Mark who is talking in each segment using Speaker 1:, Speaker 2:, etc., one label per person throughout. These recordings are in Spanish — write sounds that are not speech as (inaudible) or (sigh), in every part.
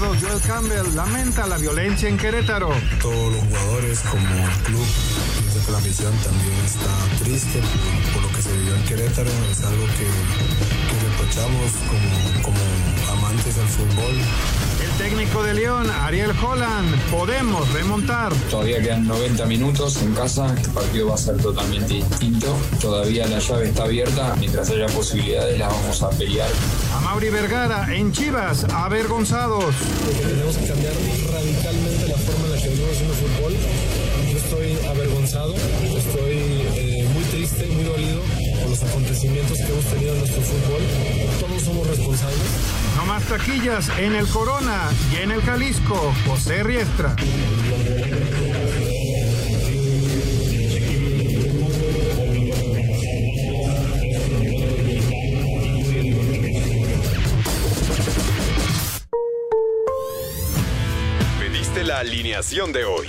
Speaker 1: Joel Campbell, lamenta la violencia en Querétaro.
Speaker 2: Todos los jugadores como el club, pienso que la misión también está triste por, por, lo que se vivió en Querétaro. Es algo que, que reprochamos como, como amantes del fútbol.
Speaker 1: El técnico de León, Ariel Holland, podemos remontar.
Speaker 3: Todavía quedan 90 minutos en casa, este partido va a ser totalmente distinto. Todavía la llave está abierta, mientras haya posibilidades la vamos a pelear.
Speaker 1: A Mauri Vergara en Chivas, avergonzados.
Speaker 4: Tenemos que cambiar radicalmente la forma en la que venimos haciendo fútbol. Yo estoy avergonzado, estoy eh, muy triste, muy dolido por los acontecimientos que hemos tenido en nuestro fútbol. Todos somos responsables.
Speaker 1: Más taquillas en el Corona y en el Jalisco. José Riestra.
Speaker 5: Pediste la alineación de hoy.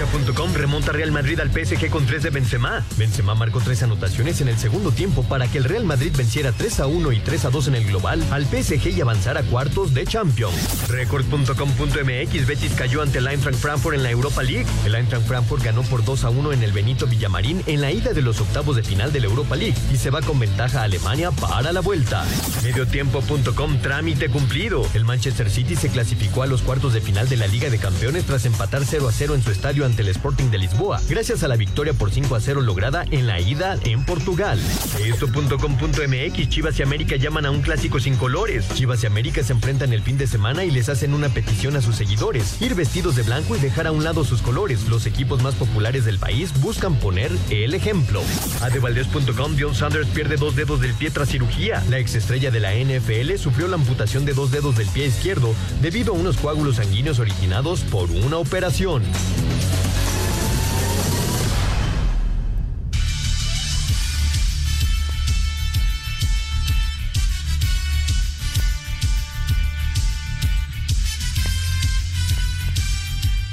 Speaker 6: Cancha.com remonta Real Madrid al PSG con 3 de Benzema. Benzema marcó tres anotaciones en el segundo tiempo para que el Real Madrid venciera 3 a 1 y 3 a 2 en el global al PSG y avanzara a cuartos de Champions. Record.com.mx Betis cayó ante el Eintracht Frankfurt en la Europa League. El Eintracht Frankfurt ganó por 2 a 1 en el Benito Villamarín en la ida de los octavos de final de la Europa League y se va con ventaja a Alemania para la vuelta. Mediotiempo.com trámite cumplido. El Manchester City se clasificó a los cuartos de final de la Liga de Campeones tras empatar 0 a 0 en su estadio ante el Sporting de Lisboa, gracias a la victoria por 5 a 0 lograda en la ida en Portugal. Esto.com.mx Chivas y América llaman a un clásico sin colores. Chivas y América se enfrentan el fin de semana y les hacen una petición a sus seguidores, ir vestidos de blanco y dejar a un lado sus colores. Los equipos más populares del país buscan poner el ejemplo. Adevaldez.com Dion Sanders pierde dos dedos del pie tras cirugía. La exestrella de la NFL sufrió la amputación de dos dedos del pie izquierdo debido a unos coágulos sanguíneos originados por una operación.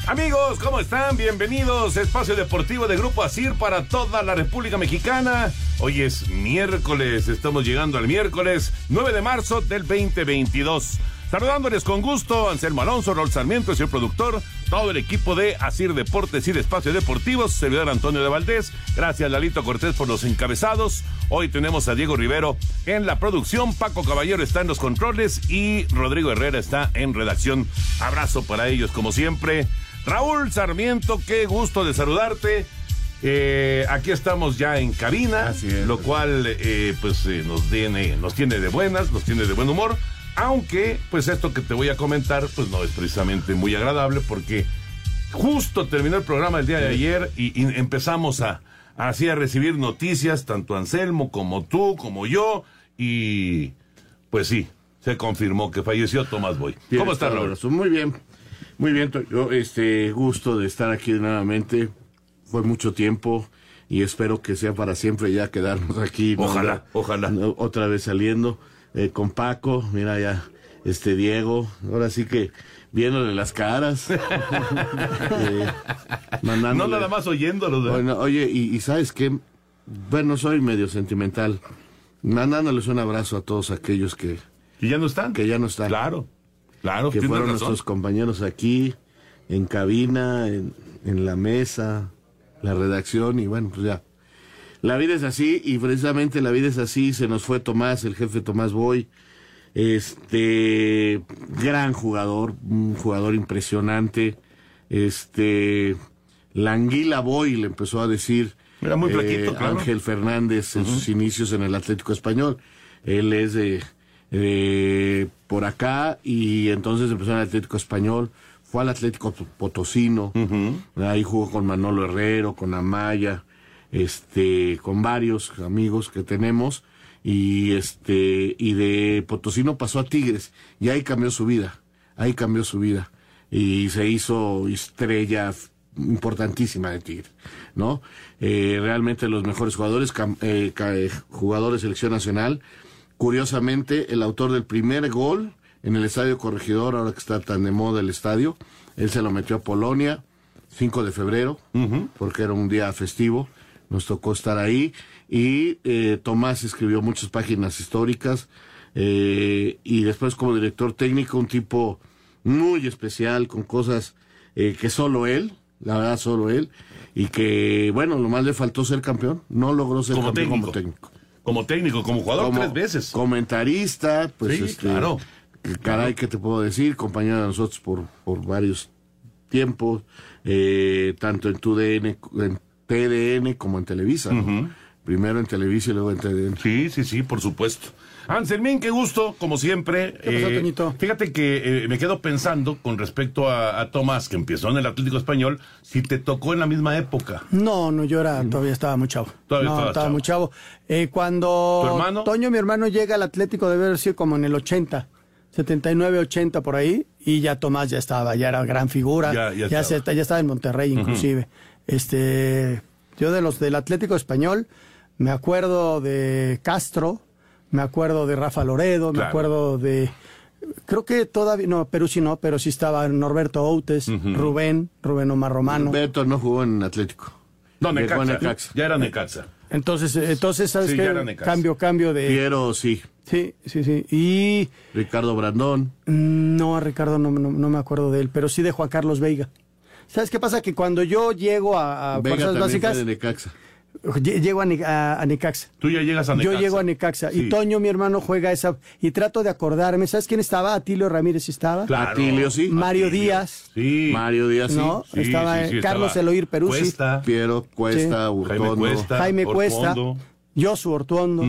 Speaker 7: Amigos, ¿cómo están? Bienvenidos. Espacio Deportivo de Grupo Asir para toda la República Mexicana. Hoy es miércoles, estamos llegando al miércoles 9 de marzo del 2022. Saludándoles con gusto, Anselmo Alonso, Rol Sarmiento, el señor productor, todo el equipo de Asir Deportes y de Espacio Deportivos, servidor Antonio de Valdés. Gracias, Lalito Cortés, por los encabezados. Hoy tenemos a Diego Rivero en la producción, Paco Caballero está en los controles y Rodrigo Herrera está en redacción. Abrazo para ellos, como siempre. Raúl Sarmiento, qué gusto de saludarte. Eh, aquí estamos ya en cabina, lo cual eh, pues eh, nos, tiene, nos tiene de buenas, nos tiene de buen humor. Aunque, pues esto que te voy a comentar, pues no es precisamente muy agradable porque justo terminó el programa el día de ayer y, y empezamos a, así a recibir noticias, tanto Anselmo como tú, como yo, y pues sí, se confirmó que falleció Tomás Boy. ¿Cómo estás, Raúl?
Speaker 8: Muy bien, muy bien. Yo, este, gusto de estar aquí nuevamente. Fue mucho tiempo y espero que sea para siempre ya quedarnos aquí.
Speaker 7: Ojalá,
Speaker 8: ¿no?
Speaker 7: ojalá.
Speaker 8: Otra vez saliendo eh, con Paco, mira ya, este Diego, ahora sí que viéndole las caras. (laughs) eh,
Speaker 7: no nada más oyéndolo.
Speaker 8: Bueno, oye, y, y sabes qué, bueno, soy medio sentimental. Mandándoles un abrazo a todos aquellos que...
Speaker 7: ¿Que ya no están?
Speaker 8: Que ya no están.
Speaker 7: Claro, claro.
Speaker 8: Que fueron
Speaker 7: razón.
Speaker 8: nuestros compañeros aquí, en cabina, en, en la mesa, la redacción, y bueno, pues ya. La vida es así, y precisamente la vida es así. Se nos fue Tomás, el jefe Tomás Boy. Este, gran jugador, un jugador impresionante. Este, la anguila Boy le empezó a decir.
Speaker 7: Era muy
Speaker 8: eh,
Speaker 7: claro.
Speaker 8: Ángel Fernández en sus inicios en el Atlético Español. Él es de, de por acá y entonces empezó en el Atlético Español. Fue al Atlético Potosino. Ahí jugó con Manolo Herrero, con Amaya. Este, con varios amigos que tenemos, y este, y de Potosino pasó a Tigres, y ahí cambió su vida, ahí cambió su vida, y se hizo estrella importantísima de Tigres, ¿no? Eh, realmente los mejores jugadores, eh, eh, jugadores de selección nacional. Curiosamente, el autor del primer gol en el Estadio Corregidor, ahora que está tan de moda el estadio, él se lo metió a Polonia, 5 de febrero, porque era un día festivo, nos tocó estar ahí, y eh, Tomás escribió muchas páginas históricas, eh, y después como director técnico, un tipo muy especial, con cosas eh, que solo él, la verdad solo él, y que, bueno, lo más le faltó ser campeón, no logró ser
Speaker 7: Como
Speaker 8: campeón como
Speaker 7: técnico.
Speaker 8: técnico.
Speaker 7: Como técnico, como jugador
Speaker 8: Como
Speaker 7: tres veces.
Speaker 8: Comentarista, pues
Speaker 7: Sí,
Speaker 8: este,
Speaker 7: claro.
Speaker 8: que caray, ¿qué te puedo decir? Compañero de nosotros por, por varios tiempos, eh, tanto en TUDN, en TDN como en Televisa. ¿no? Primero en Televisa y luego en TDN.
Speaker 7: Sí, sí, sí, por supuesto. Anselmín, qué gusto, como siempre.
Speaker 9: ¿Qué pasó,
Speaker 7: Eh,
Speaker 9: Toñito?
Speaker 7: Fíjate que eh, me quedo pensando con respecto a, a Tomás, que empezó en el Atlético Español, si te tocó en la misma época.
Speaker 9: No, no, yo era, todavía estaba muy chavo.
Speaker 7: Todavía
Speaker 9: no, estaba
Speaker 7: chavo.
Speaker 9: muy chavo. Eh, cuando
Speaker 7: ¿Tu hermano?
Speaker 9: Toño, mi hermano, llega al Atlético, debe haber sido como en el 80, 79, 80 por ahí, y ya Tomás ya estaba, ya era gran figura.
Speaker 7: Ya- ya estaba.
Speaker 9: se- ya estaba en Monterrey, inclusive. Este, yo de los del Atlético Español, me acuerdo de Castro, me acuerdo de Rafa Loredo, me
Speaker 7: Claro.
Speaker 9: acuerdo de. Creo que todavía, no, Perú sí no, pero sí estaba Norberto Outes, Rubén, Rubén Omar Romano.
Speaker 8: Beto no jugó en Atlético.
Speaker 7: No, Necaxa.
Speaker 8: Necaxa.
Speaker 7: Ya era Necaxa.
Speaker 9: Entonces, eh, entonces ¿sabes
Speaker 7: Sí,
Speaker 9: qué? Cambio, cambio de...
Speaker 8: Piero, sí.
Speaker 9: Sí, sí, sí. Y
Speaker 8: Ricardo Brandón.
Speaker 9: mm, no, a Ricardo no, no, no me acuerdo de él, pero sí de Juan Carlos Veiga. ¿Sabes qué pasa? Que cuando yo llego a, a
Speaker 8: Vega
Speaker 9: Fuerzas Básicas, llego a, a- a Necaxa.
Speaker 7: Tú ya llegas a Necaxa.
Speaker 9: Yo llego a Necaxa
Speaker 7: Sí.
Speaker 9: y Toño, mi hermano, juega esa. Y trato de acordarme. ¿Sabes quién estaba? Atilio Ramírez estaba.
Speaker 7: Claro.
Speaker 8: Atilio, sí.
Speaker 9: Mario
Speaker 7: Atilio.
Speaker 9: Díaz.
Speaker 7: Sí.
Speaker 8: Mario Díaz, sí.
Speaker 9: ¿No?
Speaker 7: Sí,
Speaker 9: estaba
Speaker 7: sí, sí,
Speaker 9: Carlos
Speaker 7: estaba
Speaker 9: Eloir Peruzzi.
Speaker 7: Cuesta,
Speaker 8: Piero, Cuesta.
Speaker 7: Jaime Cuesta.
Speaker 9: Jaime Cuesta. Josu Ortuondo.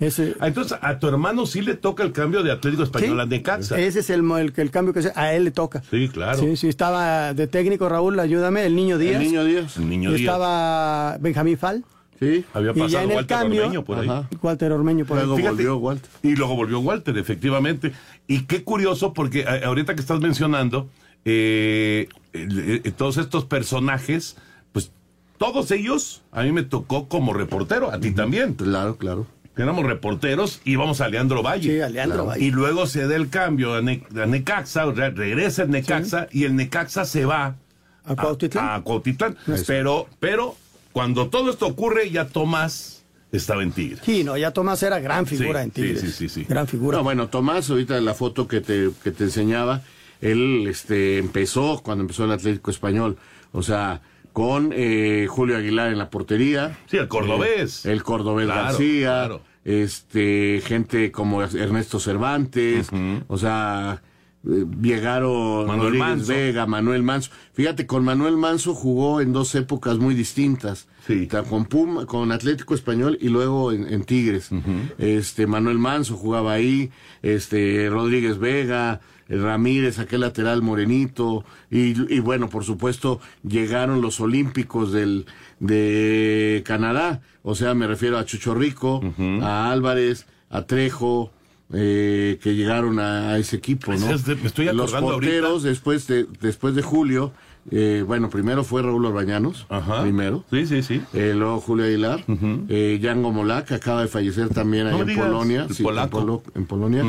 Speaker 9: Ese,
Speaker 7: Ah, Entonces, a tu hermano sí le toca el cambio de Atlético Español
Speaker 9: Sí.
Speaker 7: a Necaxa.
Speaker 9: Ese es el, el, el cambio que se- a él le toca.
Speaker 7: Sí, claro.
Speaker 9: Sí, sí, estaba de técnico Raúl, ayúdame, el niño Díaz.
Speaker 8: El niño Díaz.
Speaker 7: El niño Díaz.
Speaker 9: estaba Benjamín Fal,
Speaker 8: Sí.
Speaker 7: Había
Speaker 9: y ya
Speaker 7: pasado
Speaker 9: el
Speaker 7: Walter
Speaker 9: cambio-
Speaker 7: Ormeño por ahí.
Speaker 8: Ajá.
Speaker 9: Walter Ormeño por ahí.
Speaker 8: Luego
Speaker 7: Fíjate.
Speaker 8: volvió Walter.
Speaker 7: Y luego volvió Walter, efectivamente. Y qué curioso, porque a- ahorita que estás mencionando, eh, eh, todos estos personajes, todos ellos, a mí me tocó como reportero, a ti también.
Speaker 8: Claro, claro.
Speaker 7: Éramos reporteros, íbamos a Leandro Valle.
Speaker 9: Sí, a Leandro Valle.
Speaker 7: Y luego se da el cambio a, Ne- a Necaxa, o sea, regresa el Necaxa y el Necaxa se va
Speaker 9: ¿A Cuautitlán?
Speaker 7: A, Cuautitlán. Pero, pero cuando todo esto ocurre, ya Tomás estaba en Tigre.
Speaker 9: Sí, no, ya Tomás era gran figura
Speaker 7: Sí,
Speaker 9: en Tigres.
Speaker 7: sí, sí, sí, sí.
Speaker 9: Gran figura.
Speaker 8: No, bueno, Tomás, ahorita en la foto que te, que te enseñaba, él este, empezó cuando empezó el Atlético Español. O sea, con eh, Julio Aguilar en la portería.
Speaker 7: Sí, el cordobés.
Speaker 8: Eh, el cordobés
Speaker 7: Claro,
Speaker 8: García.
Speaker 7: claro.
Speaker 8: Este, gente como Ernesto Cervantes. O sea, eh, llegaron
Speaker 7: Manuel Manso.
Speaker 8: Vega, Manuel Manso. Fíjate, con Manuel Manso jugó en dos épocas muy distintas.
Speaker 7: Sí.
Speaker 8: Con Puma, con Atlético Español y luego en, en Tigres. Este Manuel Manso jugaba ahí, este Rodríguez Vega, Ramírez, aquel lateral morenito, y, y bueno, por supuesto, llegaron los olímpicos del, de Canadá, o sea, me refiero a Chucho Rico, a Álvarez, a Trejo, eh, que llegaron a, a ese equipo, ¿no?
Speaker 7: Es de- me estoy
Speaker 8: los porteros,
Speaker 7: ahorita.
Speaker 8: después de, después de Julio, eh, bueno, primero fue Raúl Orbañanos,
Speaker 7: Ajá.
Speaker 8: primero.
Speaker 7: Sí, sí, sí.
Speaker 8: Eh, luego Julio Aguilar, eh, Django Molá, que acaba de fallecer también ahí en Polonia. sí, en,
Speaker 7: polaco.
Speaker 8: Polo- en Polonia.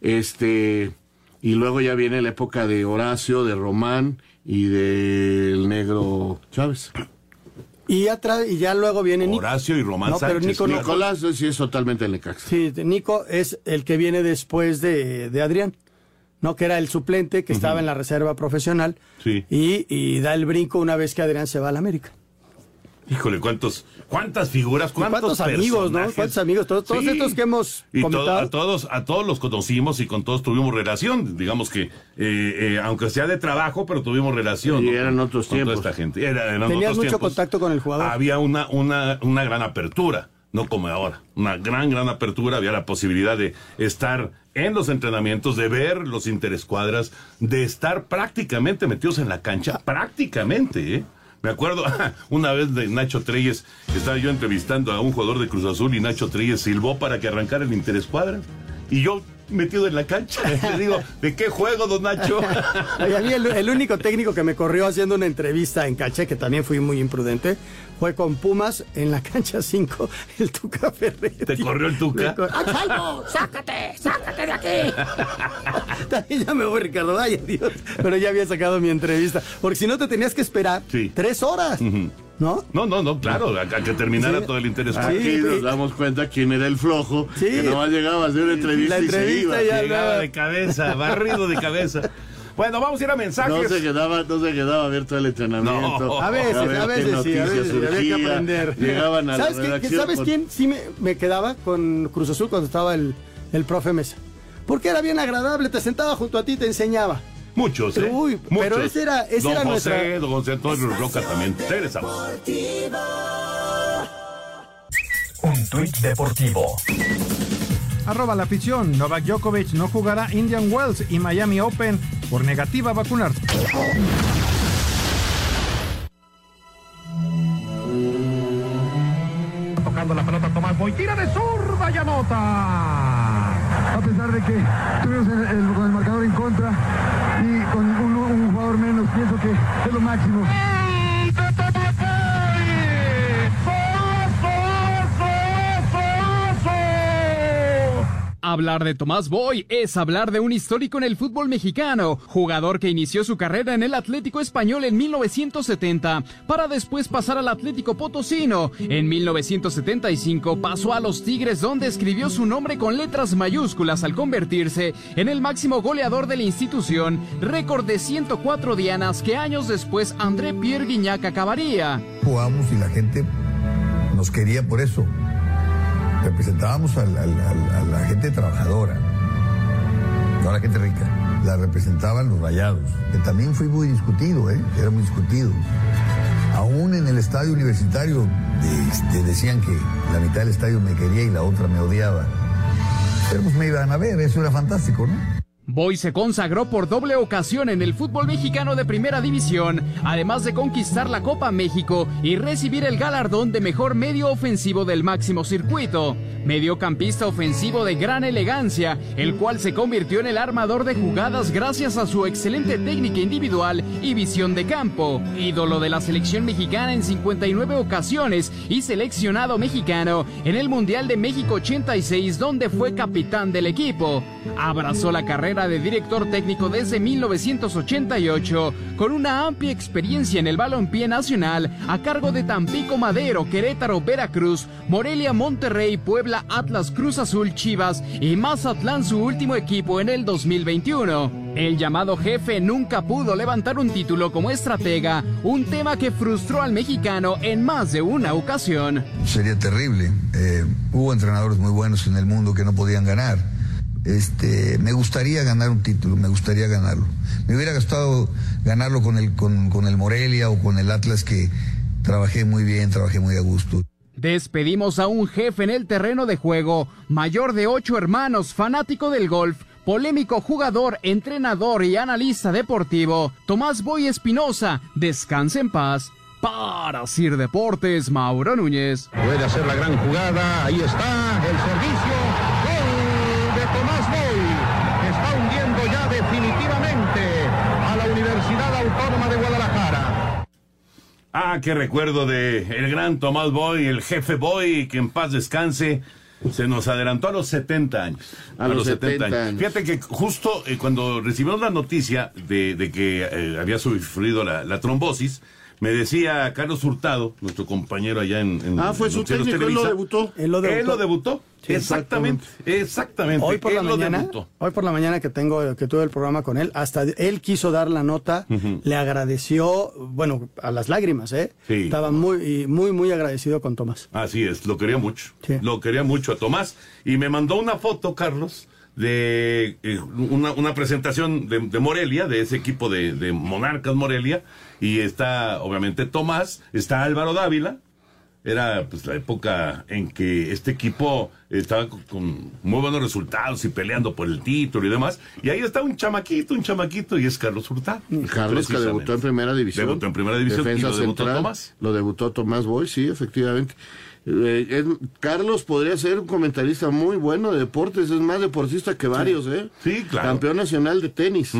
Speaker 8: Este, y luego ya viene la época de Horacio, de Román y del negro Chávez.
Speaker 9: Y, atrás, y ya luego viene Nico.
Speaker 7: Horacio y Román
Speaker 9: No, pero
Speaker 7: Sánchez.
Speaker 9: Nico no.
Speaker 8: Nicolás sí es totalmente el Necaxa.
Speaker 9: Sí, de- Nico es el que viene después de, de Adrián, ¿no? Que era el suplente que estaba en la reserva profesional.
Speaker 7: Sí.
Speaker 9: Y, y da el brinco una vez que Adrián se va a la América.
Speaker 7: Híjole, cuántos, cuántas figuras, cuántos,
Speaker 9: ¿Cuántos amigos, no? ¿Cuántos amigos? Todos- todos estos que hemos
Speaker 7: y to-
Speaker 9: comentado.
Speaker 7: a todos, a todos los conocimos y con todos tuvimos relación. Digamos que, eh, eh, aunque sea de trabajo, pero tuvimos relación.
Speaker 8: Y
Speaker 7: ¿no?
Speaker 8: eran otros
Speaker 7: Con toda
Speaker 8: tiempos.
Speaker 7: esta gente. Era- eran
Speaker 9: Tenías
Speaker 7: otros
Speaker 9: mucho
Speaker 7: tiempos.
Speaker 9: contacto con el jugador.
Speaker 7: Había una, una, una gran apertura, no como ahora. Una gran, gran apertura. Había la posibilidad de estar en los entrenamientos, de ver los interescuadras, de estar prácticamente metidos en la cancha, prácticamente, ¿eh? Me acuerdo (laughs) una vez de Nacho Treyes, estaba yo entrevistando a un jugador de Cruz Azul y Nacho Treyes silbó para que arrancara el interescuadra. Y yo metido en la cancha. (laughs) Le digo, ¿de qué juego, don Nacho? (laughs)
Speaker 9: Oye, a mí el, el único técnico que me corrió haciendo una entrevista en cancha, que también fui muy imprudente, fue con Pumas en la cancha 5, el Tuca Ferretti.
Speaker 7: ¿Te corrió el Tuca?
Speaker 9: Cor- ¡Ah, Chalvo! ¡Sácate! ¡Sácate de aquí! (laughs) También ya me voy, Ricardo. Ay, Dios. Pero ya había sacado mi entrevista. Porque si no te tenías que esperar tres horas. ¿No?
Speaker 7: No, no, no, claro, a, que terminara
Speaker 9: Sí.
Speaker 7: todo el interés.
Speaker 8: Aquí nos damos cuenta quién era el flojo,
Speaker 9: Sí.
Speaker 8: que nomás llegaba a hacer una entrevista,
Speaker 9: La
Speaker 8: y se
Speaker 9: entrevista
Speaker 8: iba.
Speaker 9: ya
Speaker 7: Llegaba de cabeza, barrido de cabeza. Bueno, vamos a ir a mensajes.
Speaker 8: No se quedaba, no se quedaba a ver todo el entrenamiento.
Speaker 7: No.
Speaker 9: A veces,
Speaker 8: ver
Speaker 9: a veces sí, a veces sí, había que aprender.
Speaker 8: Llegaban a
Speaker 9: ¿Sabes,
Speaker 8: la redacción
Speaker 9: ¿sabes
Speaker 8: con-
Speaker 9: quién sí me, me quedaba con Cruz Azul cuando estaba el, el profe Mesa? Porque era bien agradable, te sentaba junto a ti y te enseñaba.
Speaker 7: Muchos, ¿eh?
Speaker 9: Uy,
Speaker 7: Muchos.
Speaker 9: pero ese era- ese
Speaker 7: don
Speaker 9: era
Speaker 7: José,
Speaker 9: nuestra-
Speaker 7: don José Antonio Roca también. Regresamos.
Speaker 10: Un tuit deportivo.
Speaker 1: Arroba la afición. Novak Djokovic no jugará Indian Wells y Miami Open por negativa a vacunarse.
Speaker 11: Tocando la pelota Tomás Boy, tira de zurda y anota.
Speaker 12: a pesar de que tuvimos el, el- máximo.
Speaker 13: Hablar de Tomás Boy es hablar de un histórico en el fútbol mexicano, jugador que inició su carrera en el Atlético Español en 1970, para después pasar al Atlético Potosino. En 1975 pasó a los Tigres donde escribió su nombre con letras mayúsculas al convertirse en el máximo goleador de la institución, récord de 104 dianas que años después André Pierre Guignac acabaría.
Speaker 14: Jugamos y la gente nos quería por eso. Representábamos a la gente trabajadora, no a la gente rica. La representaban los rayados, que también fue muy discutido, ¿eh? era muy discutido. Aún en el estadio universitario este, decían que la mitad del estadio me quería y la otra me odiaba. Pero pues me iban a ver, eso era fantástico, ¿no?
Speaker 13: Boy se consagró por doble ocasión en el fútbol mexicano de primera división, además de conquistar la Copa México y recibir el galardón de mejor medio ofensivo del máximo circuito. Mediocampista ofensivo de gran elegancia, el cual se convirtió en el armador de jugadas gracias a su excelente técnica individual y visión de campo. Ídolo de la selección mexicana en 59 ocasiones y seleccionado mexicano en el Mundial de México 86 donde fue capitán del equipo. Abrazó la carrera de director técnico desde 1988 con una amplia experiencia en el balompié nacional a cargo de Tampico Madero, Querétaro, Veracruz, Morelia, Monterrey, Puebla, Atlas, Cruz Azul, Chivas y Mazatlán su último equipo en el 2021. El llamado jefe nunca pudo levantar un título como estratega, un tema que frustró al mexicano en más de una ocasión.
Speaker 14: Sería terrible. Eh, hubo entrenadores muy buenos en el mundo que no podían ganar. Este, me gustaría ganar un título, me gustaría ganarlo. Me hubiera gustado ganarlo con el, con, con el Morelia o con el Atlas que trabajé muy bien, trabajé muy a gusto.
Speaker 13: Despedimos a un jefe en el terreno de juego, mayor de ocho hermanos, fanático del golf, polémico jugador, entrenador y analista deportivo, Tomás Boy Espinosa, descanse en paz. Para Sir Deportes, Mauro Núñez.
Speaker 11: Puede hacer la gran jugada, ahí está el servicio. Gol de Tomás Boy. Está hundiendo ya definitivamente a la Universidad Autónoma de Guadalajara.
Speaker 7: Ah, qué recuerdo de el gran Tomás Boy, el jefe Boy, que en paz descanse. Se nos adelantó a los 70 años.
Speaker 8: A los 70 años.
Speaker 7: Fíjate que justo eh, cuando recibimos la noticia de, de que eh, había sufrido la, la trombosis, me decía Carlos Hurtado, nuestro compañero allá en, en
Speaker 8: Ah, fue
Speaker 7: en
Speaker 8: su técnico, él lo debutó.
Speaker 9: Él lo debutó.
Speaker 7: Él lo debutó.
Speaker 9: Sí,
Speaker 7: exactamente, exactamente.
Speaker 9: Hoy por
Speaker 7: Él
Speaker 9: la mañana, hoy por la mañana que tengo que tuve el programa con él, hasta él quiso dar la nota, le agradeció, bueno, a las lágrimas, ¿eh?
Speaker 7: Sí.
Speaker 9: Estaba muy y muy muy agradecido con Tomás.
Speaker 7: Así es, lo quería mucho.
Speaker 9: Sí.
Speaker 7: Lo quería mucho a Tomás. Y me mandó una foto, Carlos, de eh, una, una presentación de, de Morelia, de ese equipo de, de Monarcas Morelia. Y está, obviamente, Tomás, está Álvaro Dávila, era pues la época en que este equipo estaba con, muy buenos resultados y peleando por el título y demás. Y ahí está un chamaquito, un chamaquito, y es Carlos Hurtado.
Speaker 8: Carlos que debutó en primera división.
Speaker 7: Debutó en primera división
Speaker 8: Defensa
Speaker 7: y lo debutó
Speaker 8: central,
Speaker 7: Tomás.
Speaker 8: Lo debutó Tomás Boy, sí, efectivamente. Eh, es- Carlos podría ser un comentarista muy bueno de deportes, es más deportista que varios, ¿eh?
Speaker 7: Sí, claro.
Speaker 8: Campeón nacional de tenis.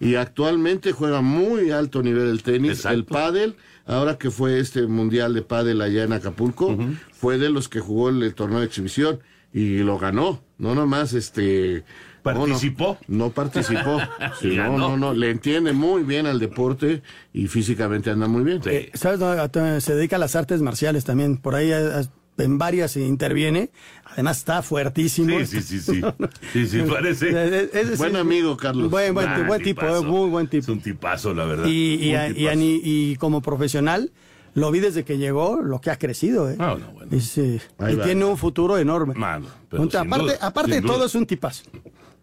Speaker 8: Y actualmente juega muy alto nivel el tenis. El pádel, ahora que fue este mundial de pádel allá en Acapulco, fue de los que jugó el, el torneo de exhibición y lo ganó. No nomás este...
Speaker 7: ¿Participó?
Speaker 8: No, no participó. (laughs) Sí,
Speaker 7: Y
Speaker 8: no, no, no. Le entiende muy bien al deporte y físicamente anda muy bien.
Speaker 9: Eh, ¿Sabes? No, a- Se dedica a las artes marciales también. Por ahí eh, en varias interviene. Además está fuertísimo.
Speaker 7: Sí, sí, sí, sí. (laughs) Sí, sí, parece.
Speaker 9: Eh, eh, es-
Speaker 8: Buen amigo, Carlos.
Speaker 9: Buen, buen,
Speaker 7: Ah,
Speaker 9: buen tipo, eh, muy buen tipo.
Speaker 7: Es un tipazo, la verdad.
Speaker 9: Y, y, a- y a y como profesional, lo vi desde que llegó, lo que ha crecido. ¿eh?
Speaker 7: Ah, no, bueno.
Speaker 9: Eh,
Speaker 7: Ahí
Speaker 9: y
Speaker 7: va.
Speaker 9: tiene un futuro enorme.
Speaker 7: Mano, pero
Speaker 9: aparte
Speaker 7: duda,
Speaker 9: aparte de todo, es un tipazo.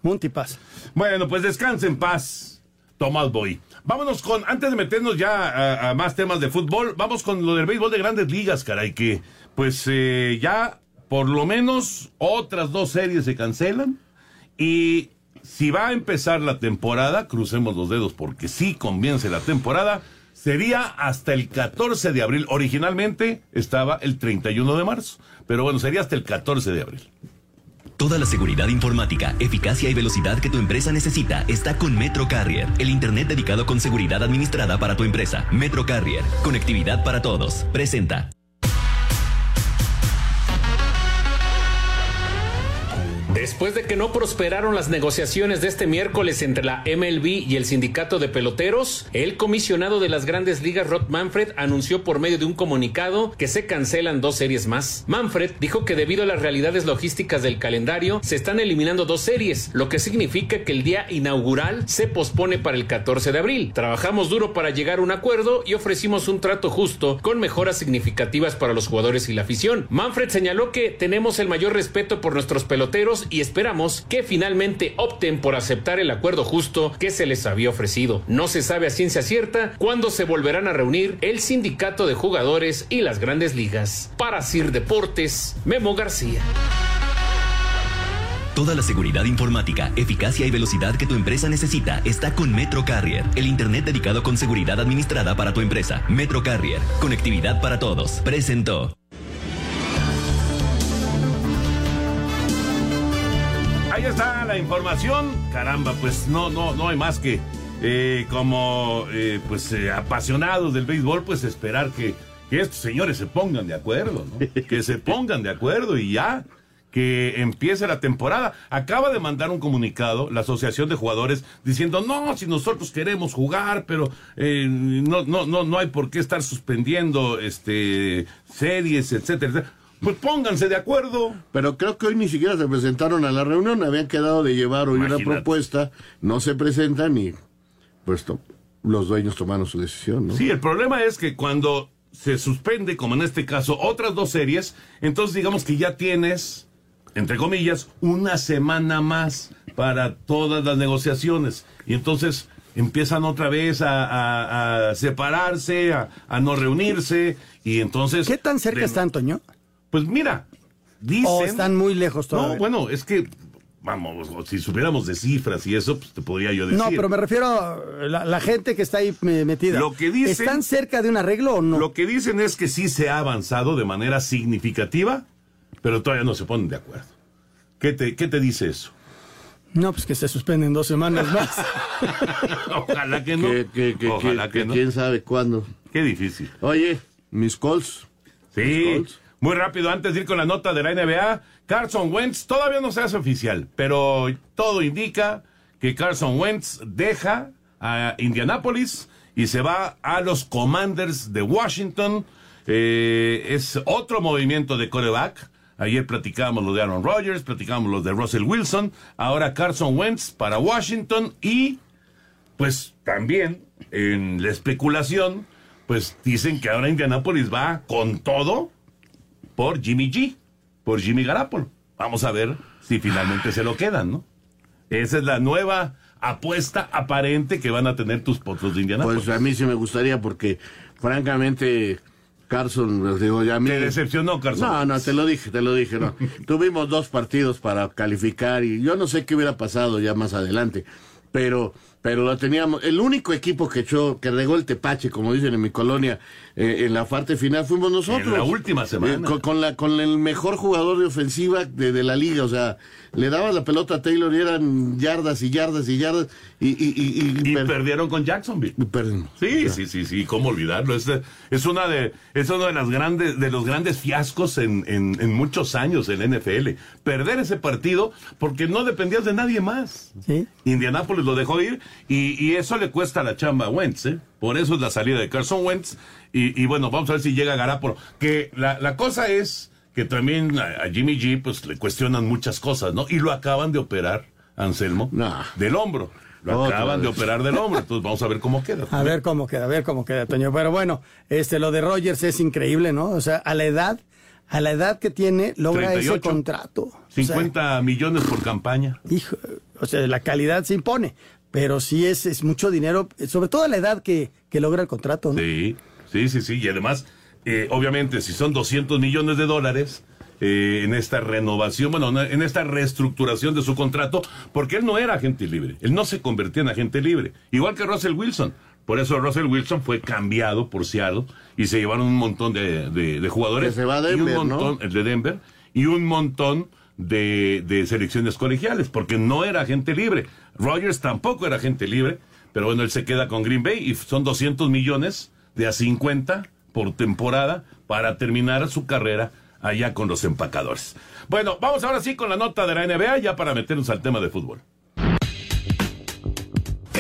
Speaker 9: Un tipazo.
Speaker 7: Bueno, pues descanse en paz, Tomás Boy. Vámonos con, antes de meternos ya a, a más temas de fútbol, vamos con lo del béisbol de grandes ligas, caray, que pues eh, ya por lo menos otras dos series se cancelan y si va a empezar la temporada, crucemos los dedos porque sí comience la temporada, sería hasta el 14 de abril. Originalmente estaba el 31 de marzo, pero bueno, sería hasta el 14 de abril.
Speaker 15: Toda la seguridad informática, eficacia y velocidad que tu empresa necesita está con Metro Carrier, el Internet dedicado con seguridad administrada para tu empresa. Metro Carrier, conectividad para todos. Presenta.
Speaker 16: Después de que no prosperaron las negociaciones de este miércoles entre la MLB y el sindicato de peloteros, el comisionado de las grandes ligas Rod Manfred anunció por medio de un comunicado que se cancelan dos series más. Manfred dijo que debido a las realidades logísticas del calendario se están eliminando dos series, lo que significa que el día inaugural se pospone para el 14 de abril. Trabajamos duro para llegar a un acuerdo y ofrecimos un trato justo con mejoras significativas para los jugadores y la afición. Manfred señaló que tenemos el mayor respeto por nuestros peloteros y esperamos que finalmente opten por aceptar el acuerdo justo que se les había ofrecido. No se sabe a ciencia cierta cuándo se volverán a reunir el sindicato de jugadores y las grandes ligas. Para Sir Deportes, Memo García.
Speaker 15: Toda la seguridad informática, eficacia y velocidad que tu empresa necesita está con Metro Carrier, el Internet dedicado con seguridad administrada para tu empresa. Metro Carrier, conectividad para todos. Presentó.
Speaker 7: La información. Caramba, pues no, no, no hay más que eh, como eh, pues eh, apasionados del béisbol, pues esperar que, que estos señores se pongan de acuerdo, ¿no? Que se (laughs) pongan de acuerdo y ya que empiece la temporada. Acaba de mandar un comunicado la Asociación de Jugadores diciendo, no, si nosotros queremos jugar, pero eh, no, no, no, no hay por qué estar suspendiendo este series, etcétera, etcétera. Pues pónganse de acuerdo.
Speaker 8: Pero creo que hoy ni siquiera se presentaron a la reunión, habían quedado de llevar hoy una
Speaker 7: Imagínate.
Speaker 8: propuesta, no se presentan y pues to- los dueños tomaron su decisión, ¿no?
Speaker 7: Sí, el problema es que cuando se suspende, como en este caso, otras dos series, entonces digamos que ya tienes, entre comillas, una semana más para todas las negociaciones. Y entonces empiezan otra vez a, a- a separarse, a, a no reunirse, y entonces...
Speaker 9: ¿Qué tan cerca
Speaker 7: de-
Speaker 9: están, Toño?
Speaker 7: Pues mira, dicen...
Speaker 9: ¿O están muy lejos todavía?
Speaker 7: No, bueno, es que, vamos, si supiéramos de cifras y eso, pues te podría yo decir.
Speaker 9: No, pero me refiero a la, la gente que está ahí metida.
Speaker 7: Lo que dicen-
Speaker 9: ¿Están cerca de un arreglo o no?
Speaker 7: Lo que dicen es que sí se ha avanzado de manera significativa, pero todavía no se ponen de acuerdo. ¿Qué te, qué te dice eso?
Speaker 9: No, pues que se suspenden dos semanas (laughs) más.
Speaker 7: Ojalá que no.
Speaker 8: Que, que- que-
Speaker 7: Ojalá
Speaker 8: que-
Speaker 7: que no.
Speaker 8: quién sabe cuándo.
Speaker 7: Qué difícil.
Speaker 8: Oye, mis calls.
Speaker 7: Sí. Muy rápido, antes de ir con la nota de la NBA, Carson Wentz todavía no se hace oficial, pero todo indica que Carson Wentz deja a Indianapolis y se va a los Commanders de Washington. Eh, es otro movimiento de coreback. Ayer platicábamos lo de Aaron Rodgers, platicábamos lo de Russell Wilson. Ahora Carson Wentz para Washington y pues también en la especulación, pues dicen que ahora Indianapolis va con todo por Jimmy G, por Jimmy Garapolo. Vamos a ver si finalmente se lo quedan, ¿no? Esa es la nueva apuesta aparente que van a tener tus potros de Indianapolis.
Speaker 8: Pues a mí sí me gustaría porque, francamente, Carson, les digo, ya a mí...
Speaker 7: Te decepcionó, Carson.
Speaker 8: No, no, te lo dije, te lo dije, no. (laughs) Tuvimos dos partidos para calificar y yo no sé qué hubiera pasado ya más adelante, pero pero lo teníamos. El único equipo que echó, que regó el tepache, como dicen en mi colonia, eh, en la parte final fuimos nosotros. En
Speaker 7: la última semana.
Speaker 8: Eh, con, la, con el mejor jugador de ofensiva de, de la liga, o sea, le daba la pelota a Taylor y eran yardas y yardas y yardas. Y, y,
Speaker 7: y, perdieron con Jacksonville. Sí, sí, sí, sí, cómo olvidarlo. Es, es, una de, es uno de, las grandes, de los grandes fiascos en, en, en muchos años en la NFL. Perder ese partido porque no dependías de nadie más.
Speaker 9: ¿Sí?
Speaker 7: Indianápolis lo dejó ir y, y eso le cuesta la chamba a Wentz, ¿eh? Por eso es la salida de Carson Wentz. Y, y bueno, vamos a ver si llega Garapolo. Que la, la cosa es que también a, Jimmy G pues le cuestionan muchas cosas, ¿no? Y lo acaban de operar, Anselmo, del hombro. Lo acaban de operar del hombro, entonces vamos a ver cómo queda.
Speaker 9: A ver cómo queda, a ver cómo queda, Toño. Pero bueno, este lo de Rogers es increíble, ¿no? O sea, a la edad, a la edad que tiene, logra ese contrato.
Speaker 7: 50 millones por campaña.
Speaker 9: Hijo, o sea, la calidad se impone, pero sí es, es mucho dinero, sobre todo a la edad que, que logra el contrato, ¿no?
Speaker 7: Sí, sí, sí, sí. Y además, eh, obviamente, si son 200 millones de dólares, eh, en esta renovación, bueno, en esta reestructuración de su contrato, porque él no era agente libre, él no se convertía en agente libre, igual que Russell Wilson. Por eso Russell Wilson fue cambiado por Seattle y se llevaron un montón de, de, jugadores.
Speaker 8: se va a Denver,
Speaker 7: y un montón,
Speaker 8: ¿no?
Speaker 7: el de Denver, y un montón de, de selecciones colegiales, porque no era agente libre. Rogers tampoco era agente libre, pero bueno, él se queda con Green Bay y son 200 millones de a 50 por temporada para terminar su carrera allá con los empacadores. Bueno, vamos ahora sí con la nota de la NBA ya para meternos al tema de fútbol.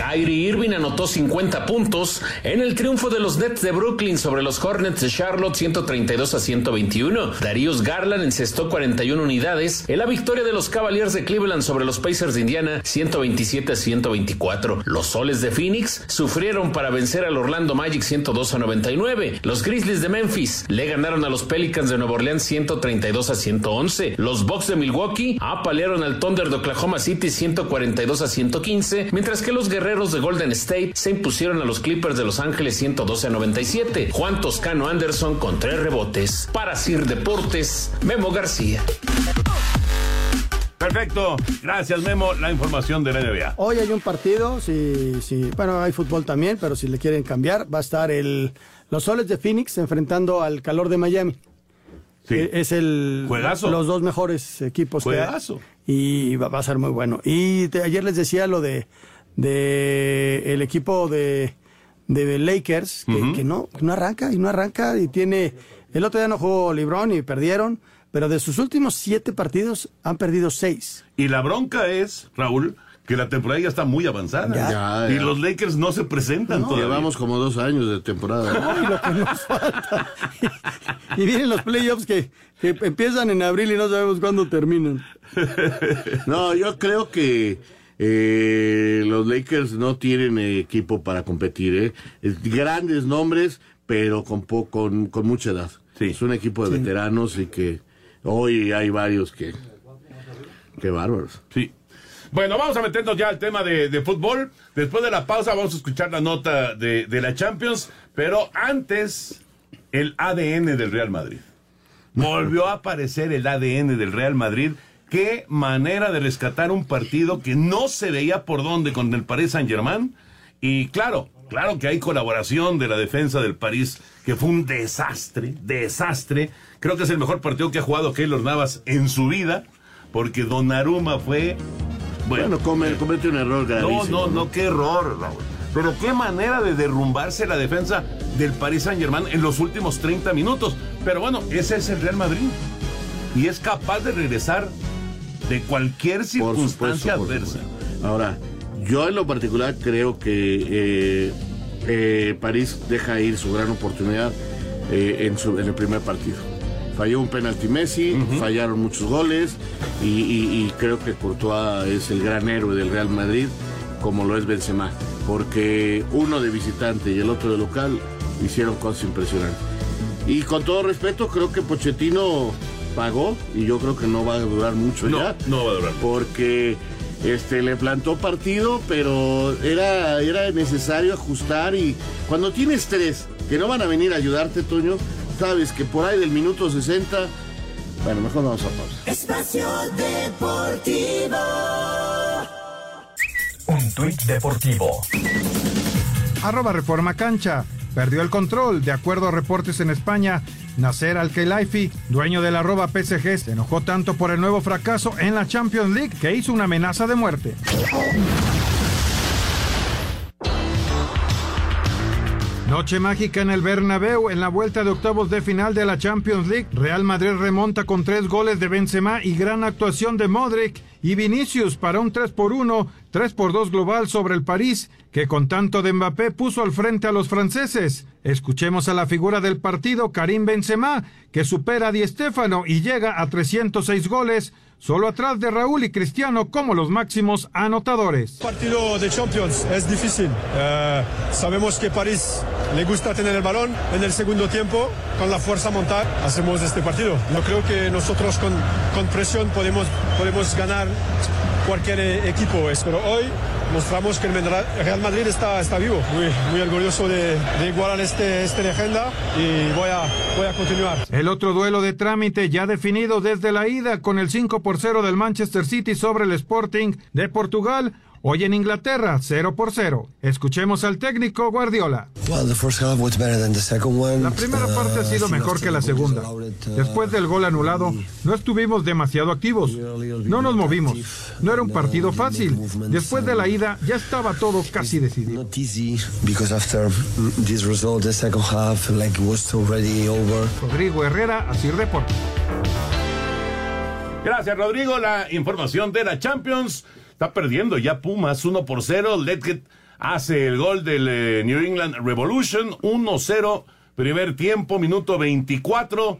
Speaker 16: Kyrie Irving anotó 50 puntos en el triunfo de los Nets de Brooklyn sobre los Hornets de Charlotte 132 a 121. Darius Garland encestó 41 unidades en la victoria de los Cavaliers de Cleveland sobre los Pacers de Indiana 127 a 124. Los Soles de Phoenix sufrieron para vencer al Orlando Magic 102 a 99. Los Grizzlies de Memphis le ganaron a los Pelicans de Nueva Orleans 132 a 111. Los Bucks de Milwaukee apalearon al Thunder de Oklahoma City 142 a 115, mientras que los Guerreros de Golden State se impusieron a los Clippers de Los Ángeles 112 a 97. Juan Toscano Anderson con tres rebotes. Para Sir Deportes, Memo García.
Speaker 7: Perfecto, gracias Memo, la información de la NBA.
Speaker 9: Hoy hay un partido, si, si, bueno, hay fútbol también, pero si le quieren cambiar, va a estar el, los Soles de Phoenix enfrentando al calor de Miami.
Speaker 7: Sí.
Speaker 9: Es el
Speaker 7: Juegazo.
Speaker 9: los dos mejores equipos
Speaker 7: Juegazo.
Speaker 9: que hay. Y va, va, a ser muy bueno. Y te, ayer les decía lo de de el equipo de, de Lakers, que, uh -huh. que, no, no arranca y no arranca y tiene... El otro día no jugó Librón y perdieron, pero de sus últimos siete partidos han perdido seis.
Speaker 7: Y la bronca es, Raúl, que la temporada ya está muy avanzada.
Speaker 8: Ya, ya,
Speaker 7: y
Speaker 8: ya.
Speaker 7: los Lakers no se presentan
Speaker 8: no,
Speaker 7: todavía.
Speaker 8: Llevamos como dos años de temporada.
Speaker 9: No, y lo que nos falta. y, y vienen los playoffs que, que empiezan en abril y no sabemos cuándo terminan.
Speaker 8: no, yo creo que eh, los Lakers no tienen equipo para competir, ¿eh? Grandes nombres, pero con, con, con mucha edad.
Speaker 7: Sí.
Speaker 8: Es un equipo de
Speaker 7: sí.
Speaker 8: veteranos y que hoy hay varios que... Qué bárbaros.
Speaker 7: Sí. Bueno, vamos a meternos ya al tema de, de, fútbol. Después de la pausa vamos a escuchar la nota de, de la Champions, pero antes el ADN del Real Madrid. (laughs) Volvió a aparecer el ADN del Real Madrid qué manera de rescatar un partido que no se veía por dónde con el Paris Saint Germain. Y claro, claro que hay colaboración de la defensa del París, que fue un desastre, desastre. Creo que es el mejor partido que ha jugado Keylor Navas en su vida, porque Donnarumma fue...
Speaker 8: Bueno, bueno come, comete un error gravísimo.
Speaker 7: No, no, no, qué error, Raúl. Pero qué manera de derrumbarse la defensa del Paris Saint Germain en los últimos 30 minutos. Pero bueno, ese es el Real Madrid. Y es capaz de regresar de cualquier circunstancia
Speaker 8: por supuesto,
Speaker 7: adversa.
Speaker 8: Por supuesto. Ahora, yo en lo particular creo que eh, eh, París deja ir su gran oportunidad eh, en, su, en, el primer partido. Falló un penalti Messi, uh -huh. fallaron muchos goles y, y, y, creo que Courtois es el gran héroe del Real Madrid, como lo es Benzema, porque uno de visitante y el otro de local hicieron cosas impresionantes. Y con todo respeto, creo que Pochettino pagó y yo creo que no va a durar mucho
Speaker 7: no,
Speaker 8: ya.
Speaker 7: No va a durar.
Speaker 8: Porque este le plantó partido, pero era, era necesario ajustar y cuando tienes tres que no van a venir a ayudarte, Toño, sabes que por ahí del minuto 60, bueno, mejor vamos a pausa.
Speaker 17: Espacio Deportivo.
Speaker 10: Un tuit deportivo.
Speaker 1: Arroba Reforma Cancha. Perdió el control. De acuerdo a reportes en España, Nasser Al-Khelaifi, dueño del arroba PSG, se enojó tanto por el nuevo fracaso en la Champions League que hizo una amenaza de muerte. Noche mágica en el Bernabéu en la vuelta de octavos de final de la Champions League. Real Madrid remonta con tres goles de Benzema y gran actuación de Modric y Vinicius para un 3 por 1, 3 por 2 global sobre el París, que con tanto de Mbappé puso al frente a los franceses. Escuchemos a la figura del partido, Karim Benzema, que supera a Di Stéfano y llega a 306 goles, solo atrás de Raúl y Cristiano como los máximos anotadores.
Speaker 18: Partido de Champions es difícil. Eh, sabemos que París le gusta tener el balón en el segundo tiempo, con la fuerza montar, hacemos este partido. Yo creo que nosotros con, con presión podemos, podemos ganar cualquier equipo, pero hoy mostramos que el Real Madrid está, está vivo. Muy, muy orgulloso de, de igualar este, este leyenda y voy a, voy a continuar.
Speaker 1: El otro duelo de trámite ya definido desde la ida con el 5 por 0 del Manchester City sobre el Sporting de Portugal. Hoy en Inglaterra, 0 por 0. Escuchemos al técnico Guardiola. La primera parte ha sido mejor que la segunda. Después del gol anulado, no estuvimos demasiado activos. No nos movimos. No era un partido fácil. Después de la ida, ya estaba todo casi decidido. Rodrigo Herrera, así reporta.
Speaker 7: Gracias, Rodrigo. La información de la Champions. Está perdiendo ya Pumas 1 por 0. Letget hace el gol del eh, New England Revolution 1-0. Primer tiempo, minuto 24.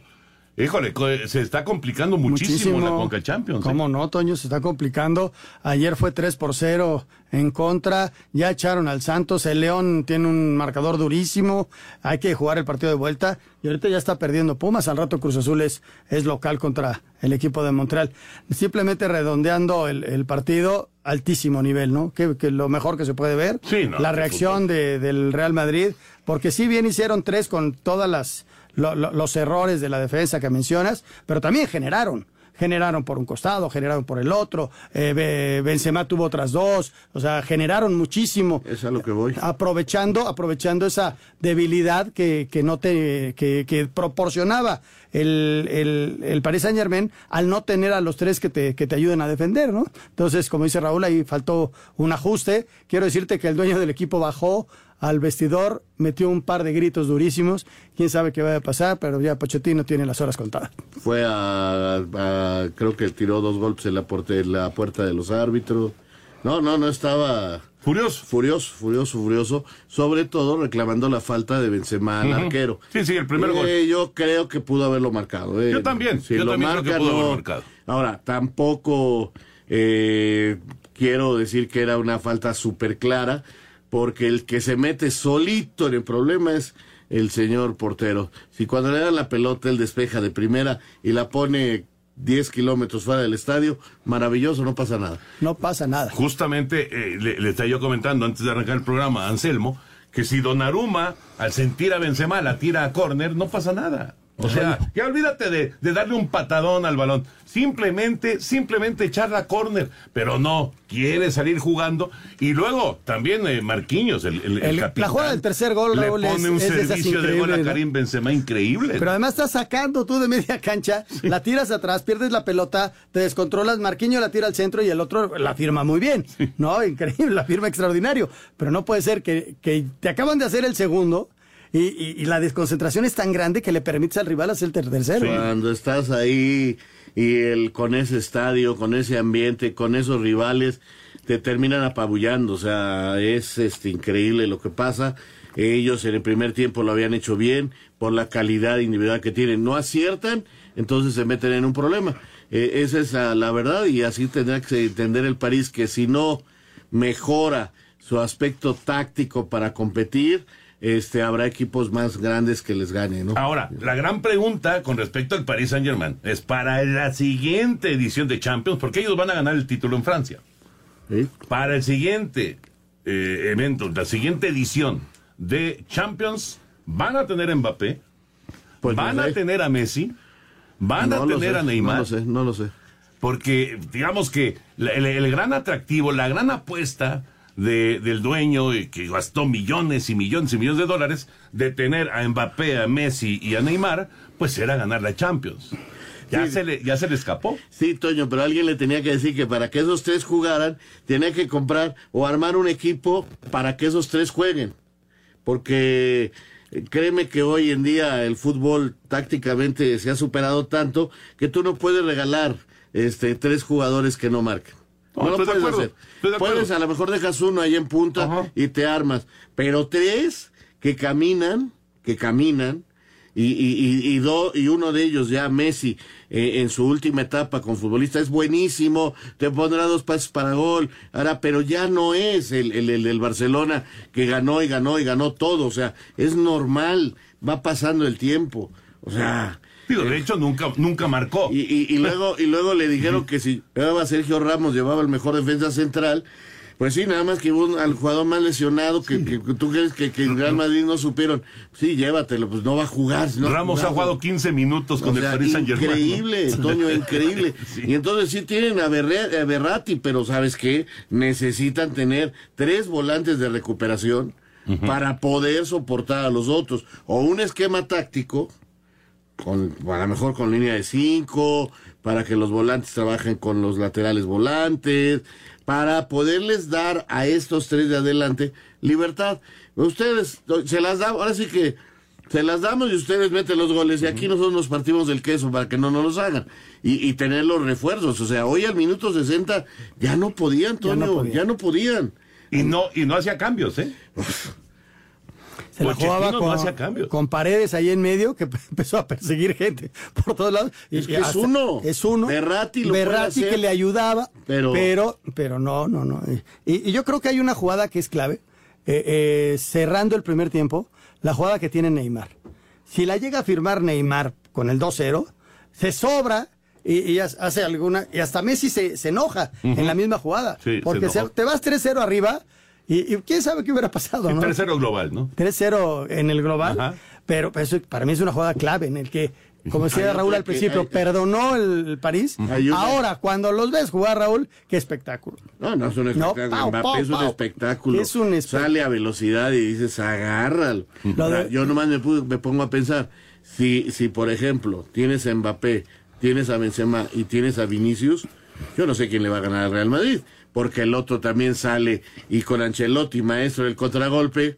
Speaker 7: Híjole, se está complicando muchísimo, la Conca Champions.
Speaker 9: ¿Cómo no, Toño? Se está complicando. Ayer fue 3 por 0 en contra. Ya echaron al Santos. El León tiene un marcador durísimo. Hay que jugar el partido de vuelta. Y ahorita ya está perdiendo Pumas. Al rato Cruz Azul es, es local contra el equipo de Montreal. Simplemente redondeando el, el partido, altísimo nivel, ¿no? Que, que, lo mejor que se puede ver.
Speaker 7: Sí, no,
Speaker 9: la reacción de, del Real Madrid. Porque si bien hicieron tres con todas las lo, lo, los errores de la defensa que mencionas, pero también generaron. Generaron por un costado, generaron por el otro. Eh, Benzema tuvo otras dos. O sea, generaron muchísimo.
Speaker 8: Es a lo que voy.
Speaker 9: Aprovechando, aprovechando esa debilidad que, que no te, que, que proporcionaba el, el, el, Paris Saint Germain al no tener a los tres que te, que te ayuden a defender, ¿no? Entonces, como dice Raúl, ahí faltó un ajuste. Quiero decirte que el dueño del equipo bajó al vestidor, metió un par de gritos durísimos. Quién sabe qué va a pasar, pero ya Pochettino tiene las horas contadas.
Speaker 8: Fue a, a creo que tiró dos golpes en la, puerta, en la puerta de los árbitros. No, no, no estaba
Speaker 7: furioso,
Speaker 8: furioso, furioso, furioso. Sobre todo reclamando la falta de Benzema al uh -huh. arquero.
Speaker 7: Sí, sí, el primer
Speaker 8: eh,
Speaker 7: gol.
Speaker 8: Yo creo que pudo haberlo marcado. Eh.
Speaker 7: Yo también.
Speaker 8: Si
Speaker 7: yo
Speaker 8: lo
Speaker 7: también
Speaker 8: marca,
Speaker 7: creo que pudo
Speaker 8: no.
Speaker 7: haberlo marcado.
Speaker 8: Ahora, tampoco eh, quiero decir que era una falta súper clara porque el que se mete solito en el problema es el señor portero. Si cuando le dan la pelota él despeja de primera y la pone 10 kilómetros fuera del estadio, maravilloso, no pasa nada.
Speaker 9: No pasa nada.
Speaker 7: Justamente eh, le, le estaba yo comentando antes de arrancar el programa a Anselmo que si Donnarumma al sentir a Benzema la tira a córner, no pasa nada. O sea, ya olvídate de, de, darle un patadón al balón. Simplemente, simplemente echar la córner. Pero no, quiere salir jugando. Y luego, también eh, Marquinhos, el, el, el, capitán,
Speaker 9: La jugada del tercer gol,
Speaker 7: le
Speaker 9: Raúl,
Speaker 7: pone
Speaker 9: es,
Speaker 7: un
Speaker 9: es
Speaker 7: servicio de gol a Karim. Benzema increíble.
Speaker 9: Pero además estás sacando tú de media cancha, (laughs) sí. la tiras atrás, pierdes la pelota, te descontrolas, Marquinhos la tira al centro y el otro la firma muy bien. Sí. No, increíble, la firma extraordinario. Pero no puede ser que, que te acaban de hacer el segundo y, y, y, la desconcentración es tan grande que le permites al rival hacer el tercero.
Speaker 8: Sí. Cuando estás ahí y el, con ese estadio, con ese ambiente, con esos rivales, te terminan apabullando. O sea, es este, increíble lo que pasa. Ellos en el primer tiempo lo habían hecho bien por la calidad individual que tienen. No aciertan, entonces se meten en un problema. Eh, esa es la, la verdad y así tendrá que entender el París que si no mejora su aspecto táctico para competir, este, habrá equipos más grandes que les ganen, ¿no?
Speaker 7: Ahora, la gran pregunta con respecto al Paris Saint Germain es para la siguiente edición de Champions, porque ellos van a ganar el título en Francia.
Speaker 8: ¿Sí?
Speaker 7: Para el siguiente eh, evento, la siguiente edición de Champions, van a tener Mbappé,
Speaker 8: Pues no
Speaker 7: ¿Van a tener a Messi? ¿Van
Speaker 8: No
Speaker 7: a tener
Speaker 8: sé,
Speaker 7: a Neymar?
Speaker 8: No lo sé, no lo sé.
Speaker 7: Porque digamos que el gran atractivo, la gran apuesta de- del dueño y que gastó millones y millones y millones de dólares de tener a Mbappé, a Messi y a Neymar, pues era ganar la Champions. Ya, se, le, ya se le escapó.
Speaker 8: Sí, Toño, pero alguien le tenía que decir que para que esos tres jugaran, tenía que comprar o armar un equipo para que esos tres jueguen. Porque eh, créeme que hoy en día el fútbol tácticamente se ha superado tanto que tú no puedes regalar este tres jugadores que no marquen.
Speaker 7: No,
Speaker 8: No, lo puedes hacer. Puedes, a lo mejor dejas uno ahí en punta y te armas. Pero tres que caminan, que caminan, y, y, y, y do- y uno de ellos ya, Messi, eh, en su última etapa con futbolista, es buenísimo, te pondrá dos pases para gol, ahora, pero ya no es el, el, el, el Barcelona que ganó y ganó y ganó todo, o sea, es normal, va pasando el tiempo, o sea...
Speaker 7: Digo, de hecho, nunca, nunca marcó.
Speaker 8: Y, y, y luego, y luego le dijeron que si llevaba Sergio Ramos, llevaba el mejor defensa central. Pues sí, nada más que un- al jugador más lesionado que, que- que tú crees que, que el Real Madrid no supieron. Sí, llévatelo, pues no va a jugar. si no
Speaker 7: Ramos ha
Speaker 8: jugado.
Speaker 7: jugado 15 minutos con
Speaker 8: O
Speaker 7: el Paris Saint Germain.
Speaker 8: Increíble, Toño, increíble. (laughs) Y entonces sí tienen a, Berre- a pero ¿sabes qué? Necesitan tener tres volantes de recuperación para poder soportar a los otros. O un esquema táctico, con, a lo mejor con línea de cinco, para que los volantes trabajen con los laterales volantes, para poderles dar a estos tres de adelante libertad. Ustedes se las damos, ahora sí que se las damos y ustedes meten los goles y aquí nosotros nos partimos del queso para que no nos los hagan y, y tener los refuerzos. O sea, hoy al minuto 60 ya no podían,
Speaker 9: Ya no
Speaker 8: Toño, ya no podían.
Speaker 7: Y no, y no hacía cambios, ¿eh?
Speaker 9: Se la jugaba
Speaker 7: no
Speaker 9: con,
Speaker 7: hacía cambios.
Speaker 9: con paredes ahí en medio que (laughs) empezó a perseguir gente por todos lados.
Speaker 8: Es que es uno.
Speaker 9: Es uno.
Speaker 8: Berratti lo
Speaker 9: Berratti que le ayudaba,
Speaker 8: Pero-
Speaker 9: pero, pero, no, no, no. Y, y yo creo que hay una jugada que es clave. eh, eh, cerrando el primer tiempo, la jugada que tiene Neymar. Si la llega a firmar Neymar con el 2-0, se sobra y, hace alguna. Y hasta Messi se, se enoja en la misma jugada.
Speaker 7: Sí,
Speaker 9: porque se- te vas 3-0 arriba y, y quién sabe qué hubiera pasado, ¿no?
Speaker 7: tercero global, ¿no?
Speaker 9: 3-0 en el global,
Speaker 7: Ajá.
Speaker 9: pero eso para mí es una jugada clave en el que, como decía Raúl al principio, perdonó el, París. Ahora, cuando los ves jugar, Raúl, qué espectáculo.
Speaker 8: No, no es un
Speaker 9: No,
Speaker 8: espectáculo.
Speaker 9: pau, pau,
Speaker 8: es un
Speaker 9: pau.
Speaker 8: espectáculo.
Speaker 9: Es un espe-
Speaker 8: Sale a velocidad y dices, agárralo.
Speaker 9: De-
Speaker 8: Yo nomás me, me pongo a pensar, si, si por ejemplo tienes a Mbappé, tienes a Benzema y tienes a Vinicius, yo no sé quién le va a ganar al Real Madrid, porque el otro también sale y con Ancelotti, maestro del contragolpe,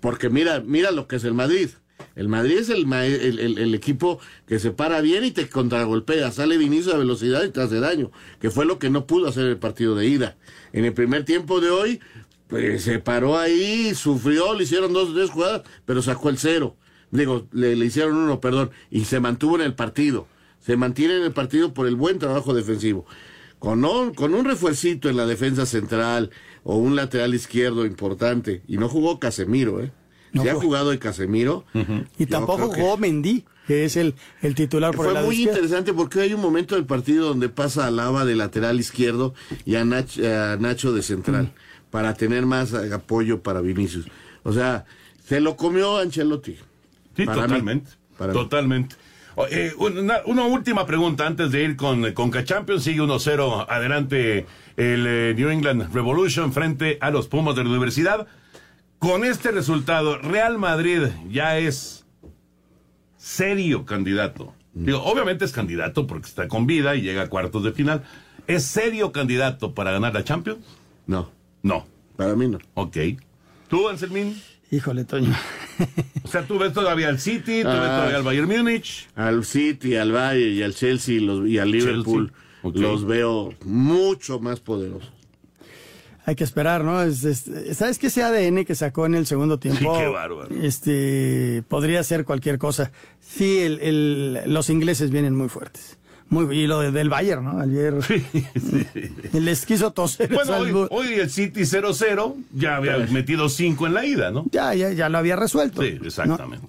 Speaker 8: porque mira, mira lo que es el Madrid. El Madrid es el, el, el- equipo que se para bien y te contragolpea. Sale Vinicius a velocidad y te hace daño, que fue lo que no pudo hacer el partido de ida. En el primer tiempo de hoy, pues se paró ahí, sufrió, le hicieron dos o tres jugadas, pero sacó el cero. Digo, le hicieron uno, perdón, y se mantuvo en el partido. Se mantiene en el partido por el buen trabajo defensivo. Con un, con un refuercito en la defensa central o un lateral izquierdo importante, y no jugó Casemiro, ¿eh?
Speaker 9: No
Speaker 8: si ha
Speaker 9: jugó.
Speaker 8: jugado el Casemiro.
Speaker 9: Y tampoco
Speaker 8: creo que-
Speaker 9: jugó Mendy, que es el, el titular por el
Speaker 8: fue
Speaker 9: lado
Speaker 8: muy
Speaker 9: izquierdo.
Speaker 8: interesante porque hay un momento del partido donde pasa a Lava de lateral izquierdo y a Nach- a Nacho, de central para tener más eh, apoyo para Vinicius. O sea, se lo comió Ancelotti.
Speaker 7: Sí,
Speaker 8: Para mí.
Speaker 7: totalmente.
Speaker 8: Para
Speaker 7: totalmente. Eh, una, una última pregunta antes de ir con Conca Champions. Sigue 1-0 adelante el eh, New England Revolution frente a los Pumas de la Universidad. Con este resultado, Real Madrid ya es serio candidato.
Speaker 8: Mm.
Speaker 7: Digo, obviamente es candidato porque está con vida y llega a cuartos de final. ¿Es serio candidato para ganar la Champions?
Speaker 8: No.
Speaker 7: No.
Speaker 8: Para mí no.
Speaker 7: Ok. ¿Tú, Anselmín?
Speaker 9: Híjole, Toño.
Speaker 7: O sea, tú ves todavía al City, tú ves
Speaker 8: Ah.
Speaker 7: todavía al Bayern Múnich.
Speaker 8: Al City, al Bayern y al Chelsea los- y al Liverpool los veo mucho más poderosos.
Speaker 9: Hay que esperar, ¿no? Es- es- ¿Sabes qué ese ADN que sacó en el segundo tiempo?
Speaker 7: Sí, qué bárbaro.
Speaker 9: Este, podría ser cualquier cosa. Sí, el, el- los ingleses vienen muy fuertes. Muy, y lo de- del Bayern, ¿no? Ayer (laughs) les quiso toser.
Speaker 7: Bueno, hoy el City 0-0 ya había metido 5 en la ida, ¿no?
Speaker 9: Ya, ya, ya lo había resuelto.
Speaker 7: Sí, exactamente.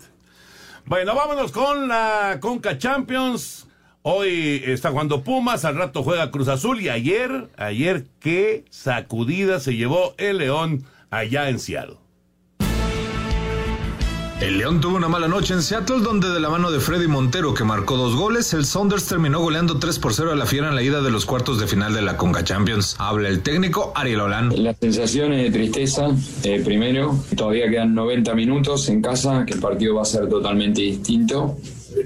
Speaker 7: Bueno, vámonos con la Conca Champions. Hoy está jugando Pumas, al rato juega Cruz Azul y ayer, ayer qué sacudida se llevó el León allá en Seattle.
Speaker 19: El León tuvo una mala noche en Seattle, donde de la mano de Freddy Montero, que marcó dos goles, el Saunders terminó goleando 3 por 0 a la Fiera en la ida de los cuartos de final de la Conga Champions. Habla el técnico Ariel Olan.
Speaker 3: Las sensaciones de tristeza, eh, primero, todavía quedan 90 minutos en casa, que el partido va a ser totalmente distinto.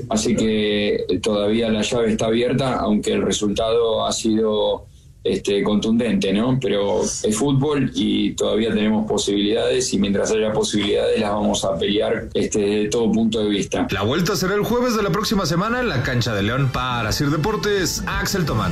Speaker 3: Así que todavía la llave está abierta, aunque el resultado ha sido este, contundente, ¿no? Pero es fútbol y todavía tenemos posibilidades y mientras haya posibilidades las vamos a pelear este, desde todo punto de vista.
Speaker 19: La vuelta será el jueves de la próxima semana en la cancha de León para Sir Deportes, Axel Tomán.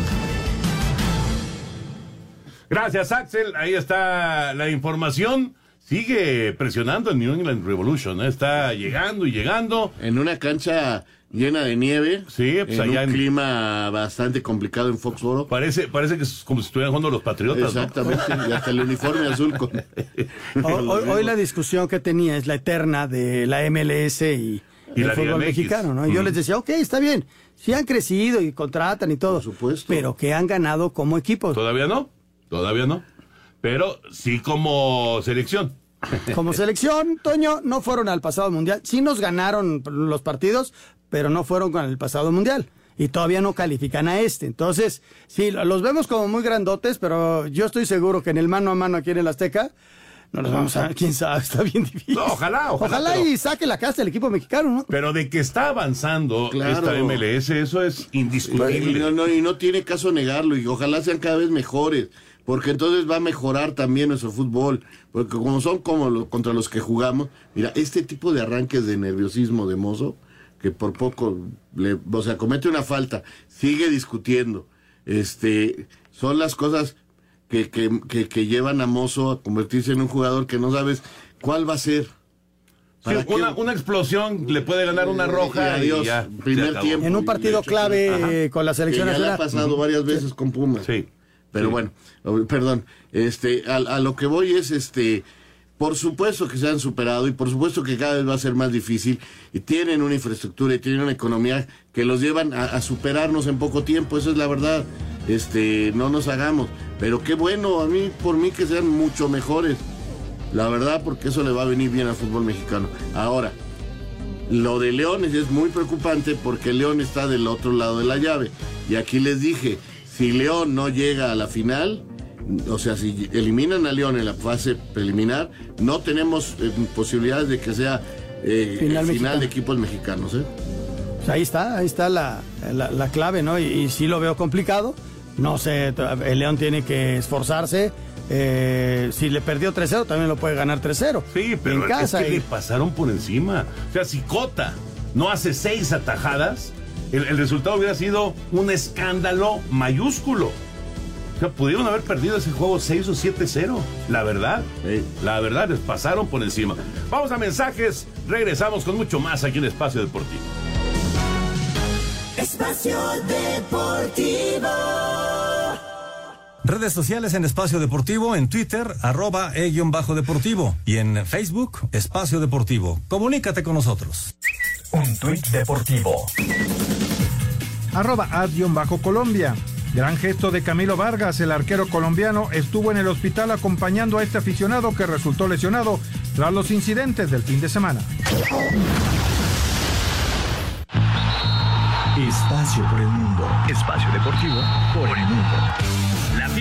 Speaker 7: Gracias, Axel. Ahí está la información. Sigue presionando el New England Revolution. ¿eh? Está llegando y llegando.
Speaker 8: En una cancha llena de nieve.
Speaker 7: Sí, pues
Speaker 8: en
Speaker 7: allá
Speaker 8: un
Speaker 7: en-
Speaker 8: clima bastante complicado en Foxboro.
Speaker 7: Parece, parece que es como si estuvieran jugando los Patriotas. ¿no?
Speaker 8: Exactamente, y hasta el uniforme azul con... (laughs)
Speaker 9: Hoy, hoy- hoy la discusión que tenía es la eterna de la MLS y,
Speaker 7: Y
Speaker 9: el
Speaker 7: la
Speaker 9: fútbol mexicano, ¿no? Y yo les decía, ok, está bien, sí han crecido y contratan y todo, pero que han ganado como equipo.
Speaker 7: Todavía no, todavía no. Pero sí como selección.
Speaker 9: Como selección, Toño, no fueron al pasado mundial. Sí nos ganaron los partidos, pero no fueron con el pasado mundial. Y todavía no califican a este. Entonces, sí, los vemos como muy grandotes, pero yo estoy seguro que en el mano a mano aquí en el Azteca, no los vamos a quién sabe, está bien difícil.
Speaker 7: No, ojalá, ojalá,
Speaker 9: Ojalá
Speaker 7: pero-
Speaker 9: y saque la casa el equipo mexicano, ¿no?
Speaker 7: Pero de que está avanzando
Speaker 8: Claro.
Speaker 7: esta MLS, eso es
Speaker 8: Y
Speaker 7: indiscutible.
Speaker 8: no, no, y no tiene caso negarlo, y ojalá sean cada vez mejores, porque entonces va a mejorar también nuestro fútbol, porque como son como lo- contra los que jugamos, mira, este tipo de arranques de nerviosismo de mozo, que por poco, le, o sea, comete una falta, sigue discutiendo, este, son las cosas que, que, que, que llevan a mozo a convertirse en un jugador que no sabes cuál va a ser.
Speaker 7: Una, una explosión le puede ganar una roja
Speaker 8: Y
Speaker 7: y,
Speaker 8: adiós,
Speaker 7: ya.
Speaker 8: primer tiempo.
Speaker 9: En un partido clave
Speaker 8: Ajá.
Speaker 9: eh, con la selección
Speaker 8: que ya le ha pasado varias veces con Pumas.
Speaker 7: Sí.
Speaker 8: Pero
Speaker 7: Sí.
Speaker 8: bueno, perdón, este, a, a lo que voy es, este, por supuesto que se han superado y por supuesto que cada vez va a ser más difícil y tienen una infraestructura y tienen una economía que los llevan a, a superarnos en poco tiempo, eso es la verdad, este, no nos hagamos, pero qué bueno, a mí, por mí que sean mucho mejores, la verdad, porque eso le va a venir bien al fútbol mexicano. Ahora, lo de Leones es muy preocupante porque León está del otro lado de la llave. Y aquí les dije, si León no llega a la final, o sea, si eliminan a León en la fase preliminar, no tenemos eh, posibilidades de que sea eh,
Speaker 9: Final
Speaker 8: el final
Speaker 9: mexicano.
Speaker 8: de equipos mexicanos. ¿eh?
Speaker 9: Pues ahí está, ahí está la, la- la clave, ¿no? Y, y sí lo veo complicado. No sé, el León tiene que esforzarse. Eh, si le perdió 3-0, también lo puede ganar 3-0.
Speaker 7: Sí, pero
Speaker 9: en casa.
Speaker 7: es que
Speaker 9: y-
Speaker 7: le pasaron por encima. O sea, si Cota no hace seis atajadas, el, el resultado hubiera sido un escándalo mayúsculo. O sea, pudieron haber perdido ese juego 6 o 7-0. La verdad. La verdad, les pasaron por encima. Vamos a mensajes. Regresamos con mucho más aquí en Espacio Deportivo.
Speaker 17: Espacio Deportivo.
Speaker 20: Redes sociales en Espacio Deportivo, en Twitter, arroba e-bajo deportivo y en Facebook, Espacio Deportivo. Comunícate con nosotros.
Speaker 10: Un tuit deportivo.
Speaker 1: Arroba bajo Colombia. Gran gesto de Camilo Vargas, el arquero colombiano, estuvo en el hospital acompañando a este aficionado que resultó lesionado tras los incidentes del fin de semana.
Speaker 10: Espacio por el mundo. Espacio deportivo por el mundo.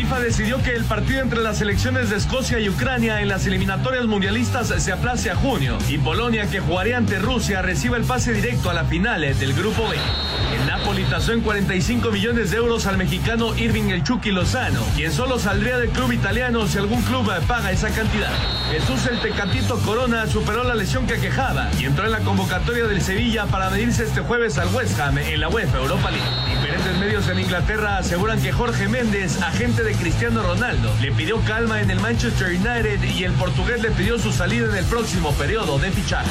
Speaker 21: FIFA decidió que el partido entre las selecciones de Escocia y Ucrania en las eliminatorias mundialistas se aplace a junio y Polonia, que jugaría ante Rusia, reciba el pase directo a la final del Grupo B. El Napoli tasó en 45 millones de euros al mexicano Irving El Chucky Lozano, quien solo saldría del club italiano si algún club paga esa cantidad. Jesús el Tecatito Corona superó la lesión que aquejaba y entró en la convocatoria del Sevilla para medirse este jueves al West Ham en la UEFA Europa League. Diferentes medios en Inglaterra aseguran que Jorge Méndez, agente de Cristiano Ronaldo, le pidió calma en el Manchester United y el portugués le pidió su salida en el próximo periodo de fichaje.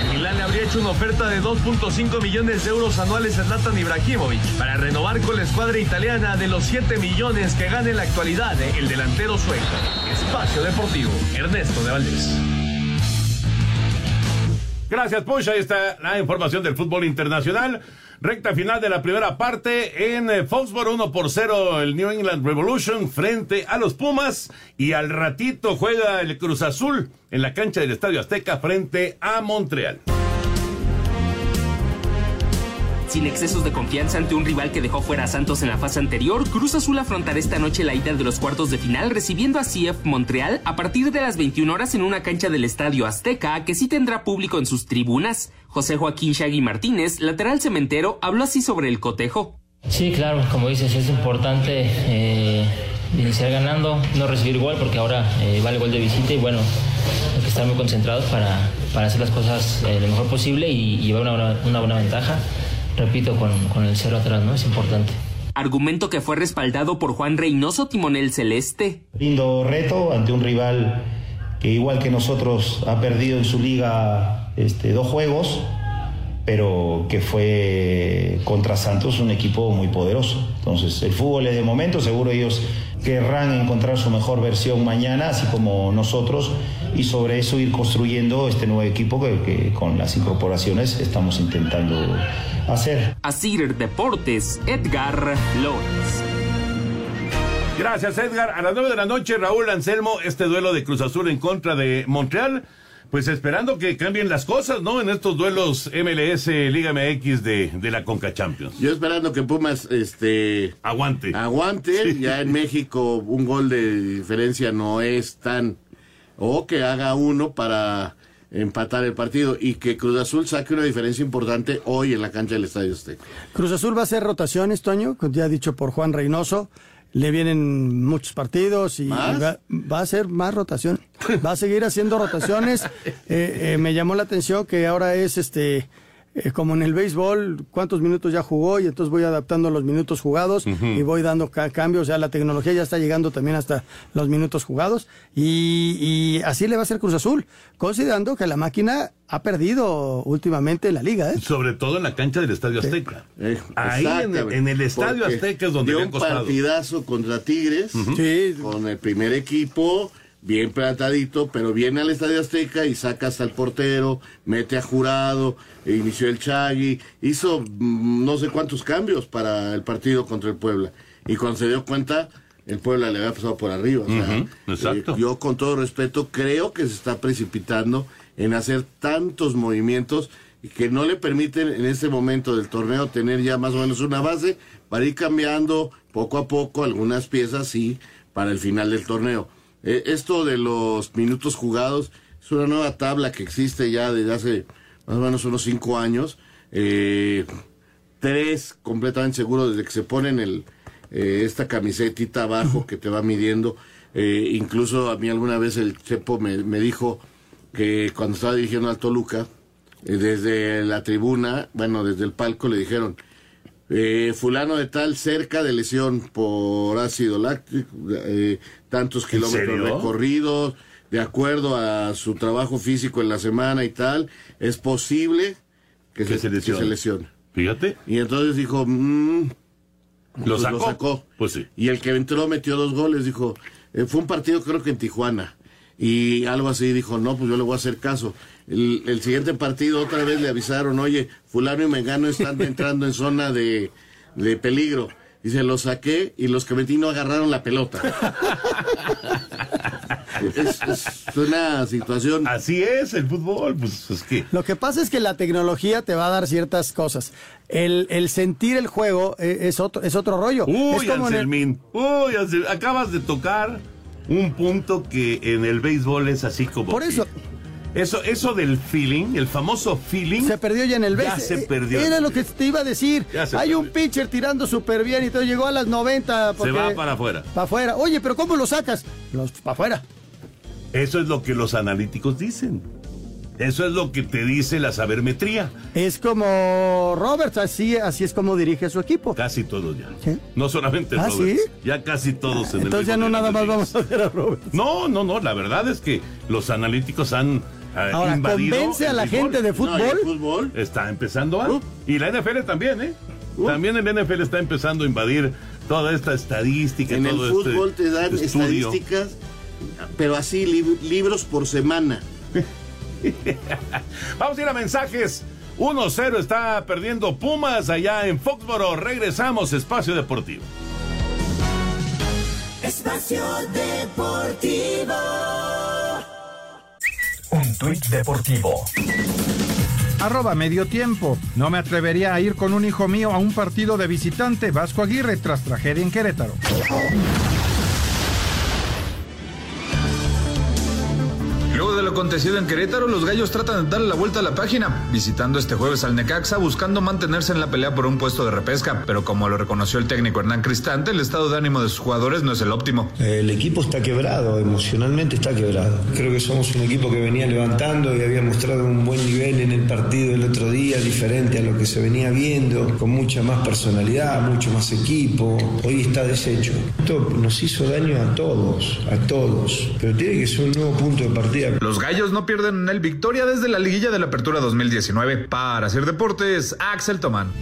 Speaker 21: El Milán le habría hecho una oferta de 2.5 millones de euros anuales a Zlatan Ibrahimovic para renovar con la escuadra italiana de los 7 millones que gana en la actualidad el delantero sueco. Espacio Deportivo, Ernesto de Valdés.
Speaker 7: Gracias, Push. Ahí está la información del fútbol internacional. Recta final de la primera parte en eh, Foxborough 1 por 0 el New England Revolution frente a los Pumas y al ratito juega el Cruz Azul en la cancha del Estadio Azteca frente a Montreal.
Speaker 22: Sin excesos de confianza ante un rival que dejó fuera a Santos en la fase anterior, Cruz Azul afrontará esta noche la ida de los cuartos de final recibiendo a CF Montreal a partir de las 21 horas en una cancha del Estadio Azteca que sí tendrá público en sus tribunas. José Joaquín Shaggy Martínez, lateral cementero, habló así sobre el cotejo.
Speaker 23: Sí, claro, como dices, es importante eh, iniciar ganando, no recibir gol porque ahora eh, va el gol de visita y bueno, hay que estar muy concentrados para, para hacer las cosas eh, lo mejor posible y, llevar una, una buena ventaja repito, con, con el cero atrás, ¿no? Es importante.
Speaker 22: Argumento que fue respaldado por Juan Reynoso, timonel celeste.
Speaker 24: Lindo reto ante un rival que igual que nosotros ha perdido en su liga este, dos juegos, pero que fue contra Santos un equipo muy poderoso. Entonces el fútbol es de momento, seguro ellos querrán encontrar su mejor versión mañana, así como nosotros, y sobre eso ir construyendo este nuevo equipo que, que con las incorporaciones estamos intentando hacer.
Speaker 22: Asir Deportes, Edgar López.
Speaker 7: Gracias, Edgar. A las nueve de la noche, Raúl Anselmo, este duelo de Cruz Azul en contra de Montreal. Pues esperando que cambien las cosas, ¿no? En estos duelos MLS Liga MX de, de la Conca Champions.
Speaker 8: Yo esperando que Pumas este
Speaker 7: aguante.
Speaker 8: Aguante. Ya en México un gol de diferencia no es tan. O que haga uno para empatar el partido y que Cruz Azul saque una diferencia importante hoy en la cancha del Estadio Azteca.
Speaker 9: Cruz Azul va a hacer rotaciones, Toño, ya dicho por Juan Reynoso. Le vienen muchos partidos y va, va, a hacer más rotación. Va a seguir haciendo rotaciones. (laughs) Eh, eh, me llamó la atención que ahora es este eh, como en el béisbol, cuántos minutos ya jugó y entonces voy adaptando los minutos jugados y voy dando cambios. O sea, la tecnología ya está llegando también hasta los minutos jugados y, así le va a ser Cruz Azul, considerando que la máquina ha perdido últimamente la liga. ¿eh?
Speaker 7: Sobre todo en la cancha del Estadio Azteca. Ahí en el, Estadio Azteca es donde
Speaker 8: dio un partidazo contra Tigres con el primer equipo bien plantadito, pero viene al Estadio Azteca y saca hasta el portero, mete a jurado, e inició el Chagui, hizo mm, no sé cuántos cambios para el partido contra el Puebla. Y cuando se dio cuenta, el Puebla le había pasado por arriba.
Speaker 7: exacto.
Speaker 8: Eh, yo con todo respeto creo que se está precipitando en hacer tantos movimientos que no le permiten en este momento del torneo tener ya más o menos una base para ir cambiando poco a poco algunas piezas y para el final del torneo eh, esto de los minutos jugados es una nueva tabla que existe ya desde hace más o menos unos cinco años. Eh, tres completamente seguro desde que se ponen el, eh, esta camisetita abajo que te va midiendo. incluso a mí alguna vez el Chepo me, me dijo que cuando estaba dirigiendo al Toluca, desde la tribuna, bueno, desde el palco le dijeron, eh, fulano de tal cerca de lesión por ácido láctico, eh, tantos kilómetros recorridos, de acuerdo a su trabajo físico en la semana y tal, es posible que, se, lesione.
Speaker 7: Fíjate.
Speaker 8: Y entonces dijo, mm,
Speaker 7: ¿Lo, pues
Speaker 8: sacó?
Speaker 7: Pues sí.
Speaker 8: Y el que entró metió dos goles, dijo, eh, fue un partido creo que en Tijuana. Y algo así dijo, no, pues yo le voy a hacer caso. El, siguiente partido otra vez le avisaron, oye, fulano y mengano están (laughs) entrando en zona de, de peligro. Y se los saqué y los que metí no agarraron la pelota. (laughs) es, una situación.
Speaker 7: Así es el fútbol, pues es que.
Speaker 9: Lo que pasa es que la tecnología te va a dar ciertas cosas. El, el sentir el juego eh, es otro, es otro rollo.
Speaker 7: Uy, Anselmín, uy, acabas de tocar un punto que en el béisbol es así como.
Speaker 9: Por eso.
Speaker 7: Eso, eso del feeling, el famoso feeling.
Speaker 9: Se perdió ya en el
Speaker 7: béisbol. Ya se perdió.
Speaker 9: Era lo que te iba a decir. Hay un pitcher tirando súper bien y todo llegó a las 90.
Speaker 7: Se va para afuera.
Speaker 9: Para afuera. Oye, pero ¿cómo lo sacas? Los, para afuera.
Speaker 7: Eso es lo que los analíticos dicen. Eso es lo que te dice la sabermetría.
Speaker 9: Es como Roberts, así, así es como dirige su equipo.
Speaker 7: Casi todos ya. No solamente
Speaker 9: ¿Ah,
Speaker 7: Roberts. Ya casi todos en
Speaker 9: Entonces ya no nada más vamos a ver a Roberts.
Speaker 7: No, no, no. La verdad es que los analíticos han eh,
Speaker 9: Ahora, convence a la gente de fútbol.
Speaker 7: fútbol. Está empezando a. Y la NFL también, ¿eh? También el NFL está empezando a invadir toda esta estadística.
Speaker 8: En
Speaker 7: todo
Speaker 8: el
Speaker 7: este
Speaker 8: fútbol te dan estadísticas, pero así libros por semana. (laughs)
Speaker 7: Vamos a ir a mensajes 1-0 está perdiendo Pumas allá en Foxboro. Regresamos, Espacio Deportivo.
Speaker 17: Espacio Deportivo.
Speaker 10: Tuit deportivo.
Speaker 1: Arroba medio tiempo. No me atrevería a ir con un hijo mío a un partido de visitante Vasco Aguirre tras tragedia en Querétaro.
Speaker 19: Lo acontecido en Querétaro, los gallos tratan de darle la vuelta a la página, visitando este jueves al Necaxa, buscando mantenerse en la pelea por un puesto de repesca. Pero como lo reconoció el técnico Hernán Cristante, el estado de ánimo de sus jugadores no es el óptimo.
Speaker 25: El equipo está quebrado, emocionalmente está quebrado. Creo que somos un equipo que venía levantando y había mostrado un buen nivel en el partido el otro día, diferente a lo que se venía viendo, con mucha más personalidad, mucho más equipo. Hoy está deshecho. Esto nos hizo daño a todos, a todos. Pero tiene que ser un nuevo punto de partida.
Speaker 19: Los gallos no pierden en el victoria desde la liguilla de la Apertura 2019. Para hacer deportes, Axel Tomán.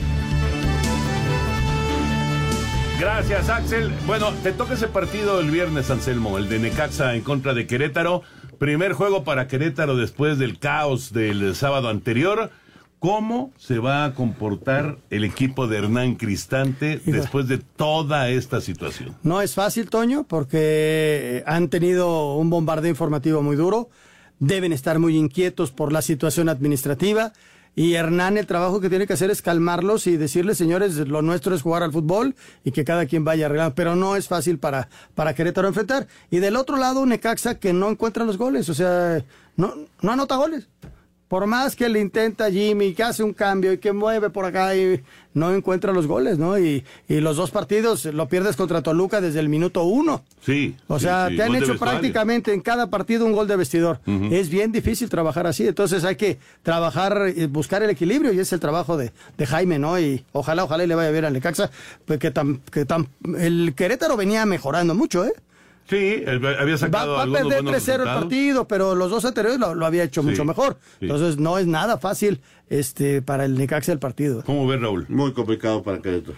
Speaker 7: Gracias, Axel. Bueno, te toca ese partido el viernes, Anselmo, el de Necaxa en contra de Querétaro. Primer juego para Querétaro después del caos del sábado anterior. ¿Cómo se va a comportar el equipo de Hernán Cristante después de toda esta situación?
Speaker 9: No es fácil, Toño, porque han tenido un bombardeo informativo muy duro, deben estar muy inquietos por la situación administrativa y Hernán el trabajo que tiene que hacer es calmarlos y decirles, señores, lo nuestro es jugar al fútbol y que cada quien vaya arreglando, pero no es fácil para, para Querétaro enfrentar. Y del otro lado, Necaxa que no encuentra los goles, o sea, no, no anota goles. Por más que le intenta Jimmy, que hace un cambio y que mueve por acá y no encuentra los goles, ¿no? Y, y los dos partidos lo pierdes contra Toluca desde el minuto uno.
Speaker 7: Sí.
Speaker 9: O sea,
Speaker 7: sí,
Speaker 9: te han
Speaker 7: gol
Speaker 9: hecho prácticamente en cada partido un gol de vestidor. Es bien difícil trabajar así, entonces hay que trabajar, buscar el equilibrio y es el trabajo de, de Jaime, ¿no? Y ojalá, ojalá y le vaya bien al Necaxa, pues que tan, que tan, el Querétaro venía mejorando mucho, ¿eh?
Speaker 7: Sí, él había
Speaker 9: Va,
Speaker 7: sacado
Speaker 9: va a
Speaker 7: algunos
Speaker 9: perder 3-0
Speaker 7: buenos
Speaker 9: el partido, pero los dos anteriores lo, lo había hecho
Speaker 7: Sí,
Speaker 9: mucho mejor.
Speaker 7: sí.
Speaker 9: Entonces no es nada fácil este para el Necaxa el partido.
Speaker 7: ¿Cómo ves, Raúl?
Speaker 8: Muy complicado para Querétaro.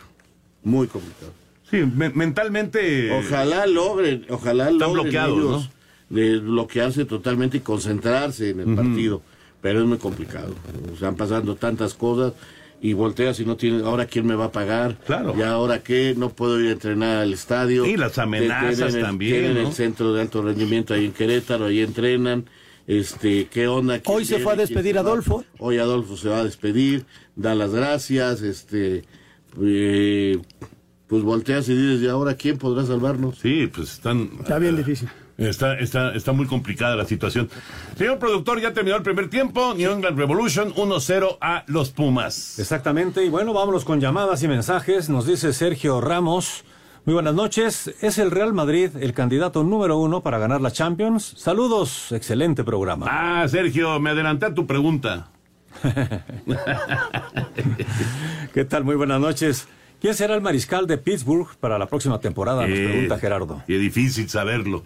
Speaker 8: Muy complicado.
Speaker 7: Sí, me- mentalmente.
Speaker 8: Ojalá logren, ojalá
Speaker 7: Están
Speaker 8: logren
Speaker 7: bloqueados,
Speaker 8: ellos de bloquearse totalmente y concentrarse en el partido. Pero es muy complicado. Están pasando tantas cosas y volteas y no tienes, ahora quién me va a pagar.
Speaker 7: Claro.
Speaker 8: Y ahora qué, no puedo ir a entrenar al estadio.
Speaker 7: Y las amenazas
Speaker 8: Tienen el-
Speaker 7: también,
Speaker 8: Tienen
Speaker 7: ¿no?
Speaker 8: el centro de alto rendimiento ahí en Querétaro, ahí entrenan. Este, ¿qué onda? ¿Quién
Speaker 9: Hoy se fue a despedir
Speaker 8: va?
Speaker 9: Adolfo.
Speaker 8: Hoy Adolfo se va a despedir, da las gracias, este, eh, pues volteas y dices, ¿y ahora quién podrá salvarnos?
Speaker 7: Sí, pues están.
Speaker 9: Está bien difícil.
Speaker 7: Está, está, está muy complicada la situación. Señor productor, ya terminó el primer tiempo. New England Revolution 1-0 a los Pumas.
Speaker 20: Exactamente, y bueno, vámonos con llamadas y mensajes. Nos dice Sergio Ramos. Muy buenas noches. Es el Real Madrid el candidato número uno para ganar la Champions. Saludos, excelente programa.
Speaker 7: Ah, Sergio, me adelanté a tu pregunta. (laughs)
Speaker 20: ¿Qué tal? Muy buenas noches. ¿Quién será el mariscal de Pittsburgh para la próxima temporada? Nos
Speaker 7: Eh,
Speaker 20: pregunta Gerardo.
Speaker 7: Qué difícil saberlo.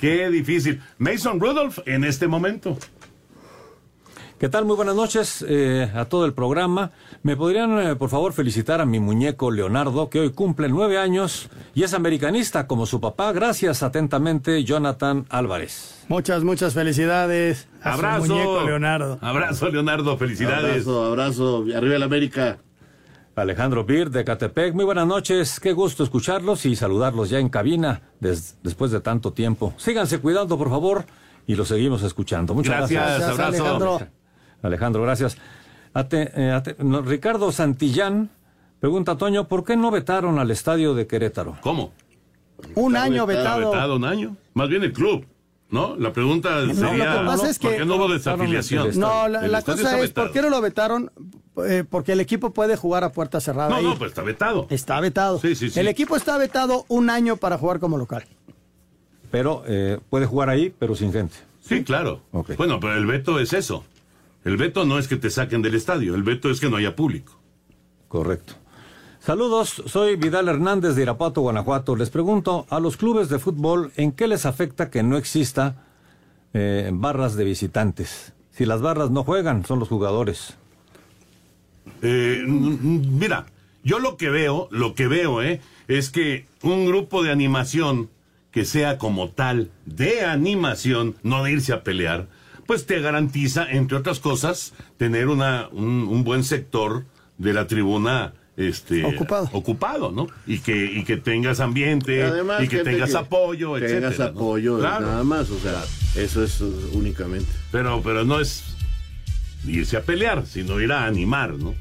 Speaker 7: Qué (laughs) difícil. Mason Rudolph en este momento.
Speaker 20: ¿Qué tal? Muy buenas noches eh, a todo el programa. ¿Me podrían, eh, por favor, felicitar a mi muñeco Leonardo, que hoy cumple nueve años y es americanista como su papá? Gracias atentamente, Jonathan Álvarez.
Speaker 9: Muchas, muchas felicidades a su
Speaker 7: Abrazo.
Speaker 9: muñeco Leonardo.
Speaker 7: Abrazo, Leonardo. Felicidades.
Speaker 8: Abrazo, abrazo, arriba el América.
Speaker 20: Alejandro Bir de Catepec, muy buenas noches, qué gusto escucharlos y saludarlos ya en cabina des- después de tanto tiempo. Síganse cuidando, por favor, y los seguimos escuchando. Muchas
Speaker 7: Gracias,
Speaker 20: gracias.
Speaker 7: abrazo.
Speaker 9: Alejandro.
Speaker 20: Alejandro, gracias. Ate- eh, ate- no, Ricardo Santillán pregunta a Toño, ¿por qué no vetaron al estadio de Querétaro?
Speaker 7: ¿Cómo?
Speaker 9: Un año vetado.
Speaker 7: vetado un año. Más bien el club, ¿no? La pregunta sería,
Speaker 9: lo que pasa es
Speaker 7: ¿por
Speaker 9: que-
Speaker 7: qué no hubo desafiliación?
Speaker 9: No, la, cosa es, ¿por qué no lo vetaron? Eh, porque el equipo puede jugar a puerta cerrada.
Speaker 7: No,
Speaker 9: ahí.
Speaker 7: no, pues está vetado.
Speaker 9: Está vetado.
Speaker 7: Sí, sí, sí.
Speaker 9: El equipo está vetado un año para jugar como local.
Speaker 20: Pero eh, puede jugar ahí, pero sin gente.
Speaker 7: Sí, claro.
Speaker 20: Ok.
Speaker 7: Bueno, pero el veto es eso. El veto no es que te saquen del estadio, el veto es que no haya público.
Speaker 20: Correcto. Saludos, soy Vidal Hernández de Irapuato, Guanajuato. Les pregunto, a los clubes de fútbol, ¿en qué les afecta que no exista eh, barras de visitantes? Si las barras no juegan, son los jugadores.
Speaker 7: Eh, mm, mira, yo lo que veo, lo que veo, eh, es que un grupo de animación que sea como tal de animación, no de irse a pelear, pues te garantiza, entre otras cosas, tener una, un, un buen sector de la tribuna este
Speaker 9: Ocupado.
Speaker 7: ocupado, ¿no? Y que y que tengas ambiente
Speaker 8: Además,
Speaker 7: y que tengas
Speaker 8: que
Speaker 7: apoyo,
Speaker 8: tengas
Speaker 7: etcétera, ¿no?
Speaker 8: apoyo,
Speaker 7: Claro.
Speaker 8: nada más, o sea, eso es únicamente.
Speaker 7: Pero pero no es irse a pelear, sino ir a animar, ¿no?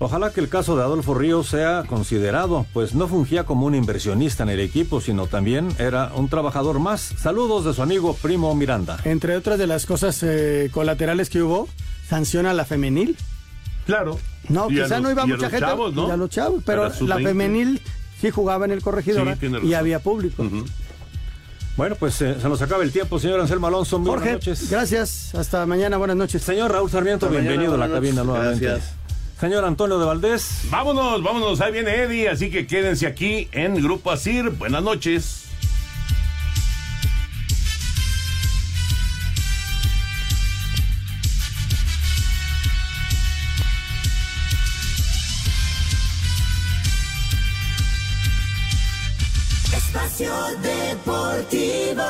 Speaker 20: Ojalá que el caso de Adolfo Ríos sea considerado, pues no fungía como un inversionista en el equipo, sino también era un trabajador más. Saludos de su amigo Primo Miranda.
Speaker 9: Entre otras de las cosas eh, colaterales que hubo, sanciona a la femenil.
Speaker 7: Claro.
Speaker 9: No,
Speaker 7: Y
Speaker 9: quizá
Speaker 7: los-
Speaker 9: no iba mucha
Speaker 7: los
Speaker 9: gente.
Speaker 7: chavos, ¿no?
Speaker 9: y a los chavos, pero
Speaker 7: la
Speaker 9: la
Speaker 7: sub-20.
Speaker 9: femenil sí jugaba en el corregidor
Speaker 20: Sí, tiene
Speaker 9: y había público.
Speaker 20: Bueno, pues eh, se nos acaba el tiempo, señor Anselmo Alonso. Muy
Speaker 9: Jorge,
Speaker 20: buenas noches.
Speaker 9: gracias. Hasta mañana. Buenas noches.
Speaker 20: Señor Raúl Sarmiento,
Speaker 7: Hasta
Speaker 20: bienvenido
Speaker 7: mañana,
Speaker 20: a la cabina
Speaker 7: noches.
Speaker 20: nuevamente.
Speaker 7: Gracias.
Speaker 20: Señor Antonio de Valdés.
Speaker 7: Vámonos, vámonos, ahí viene Eddie, así que quédense aquí en Grupo Asir. Buenas noches.
Speaker 17: Espacio Deportivo.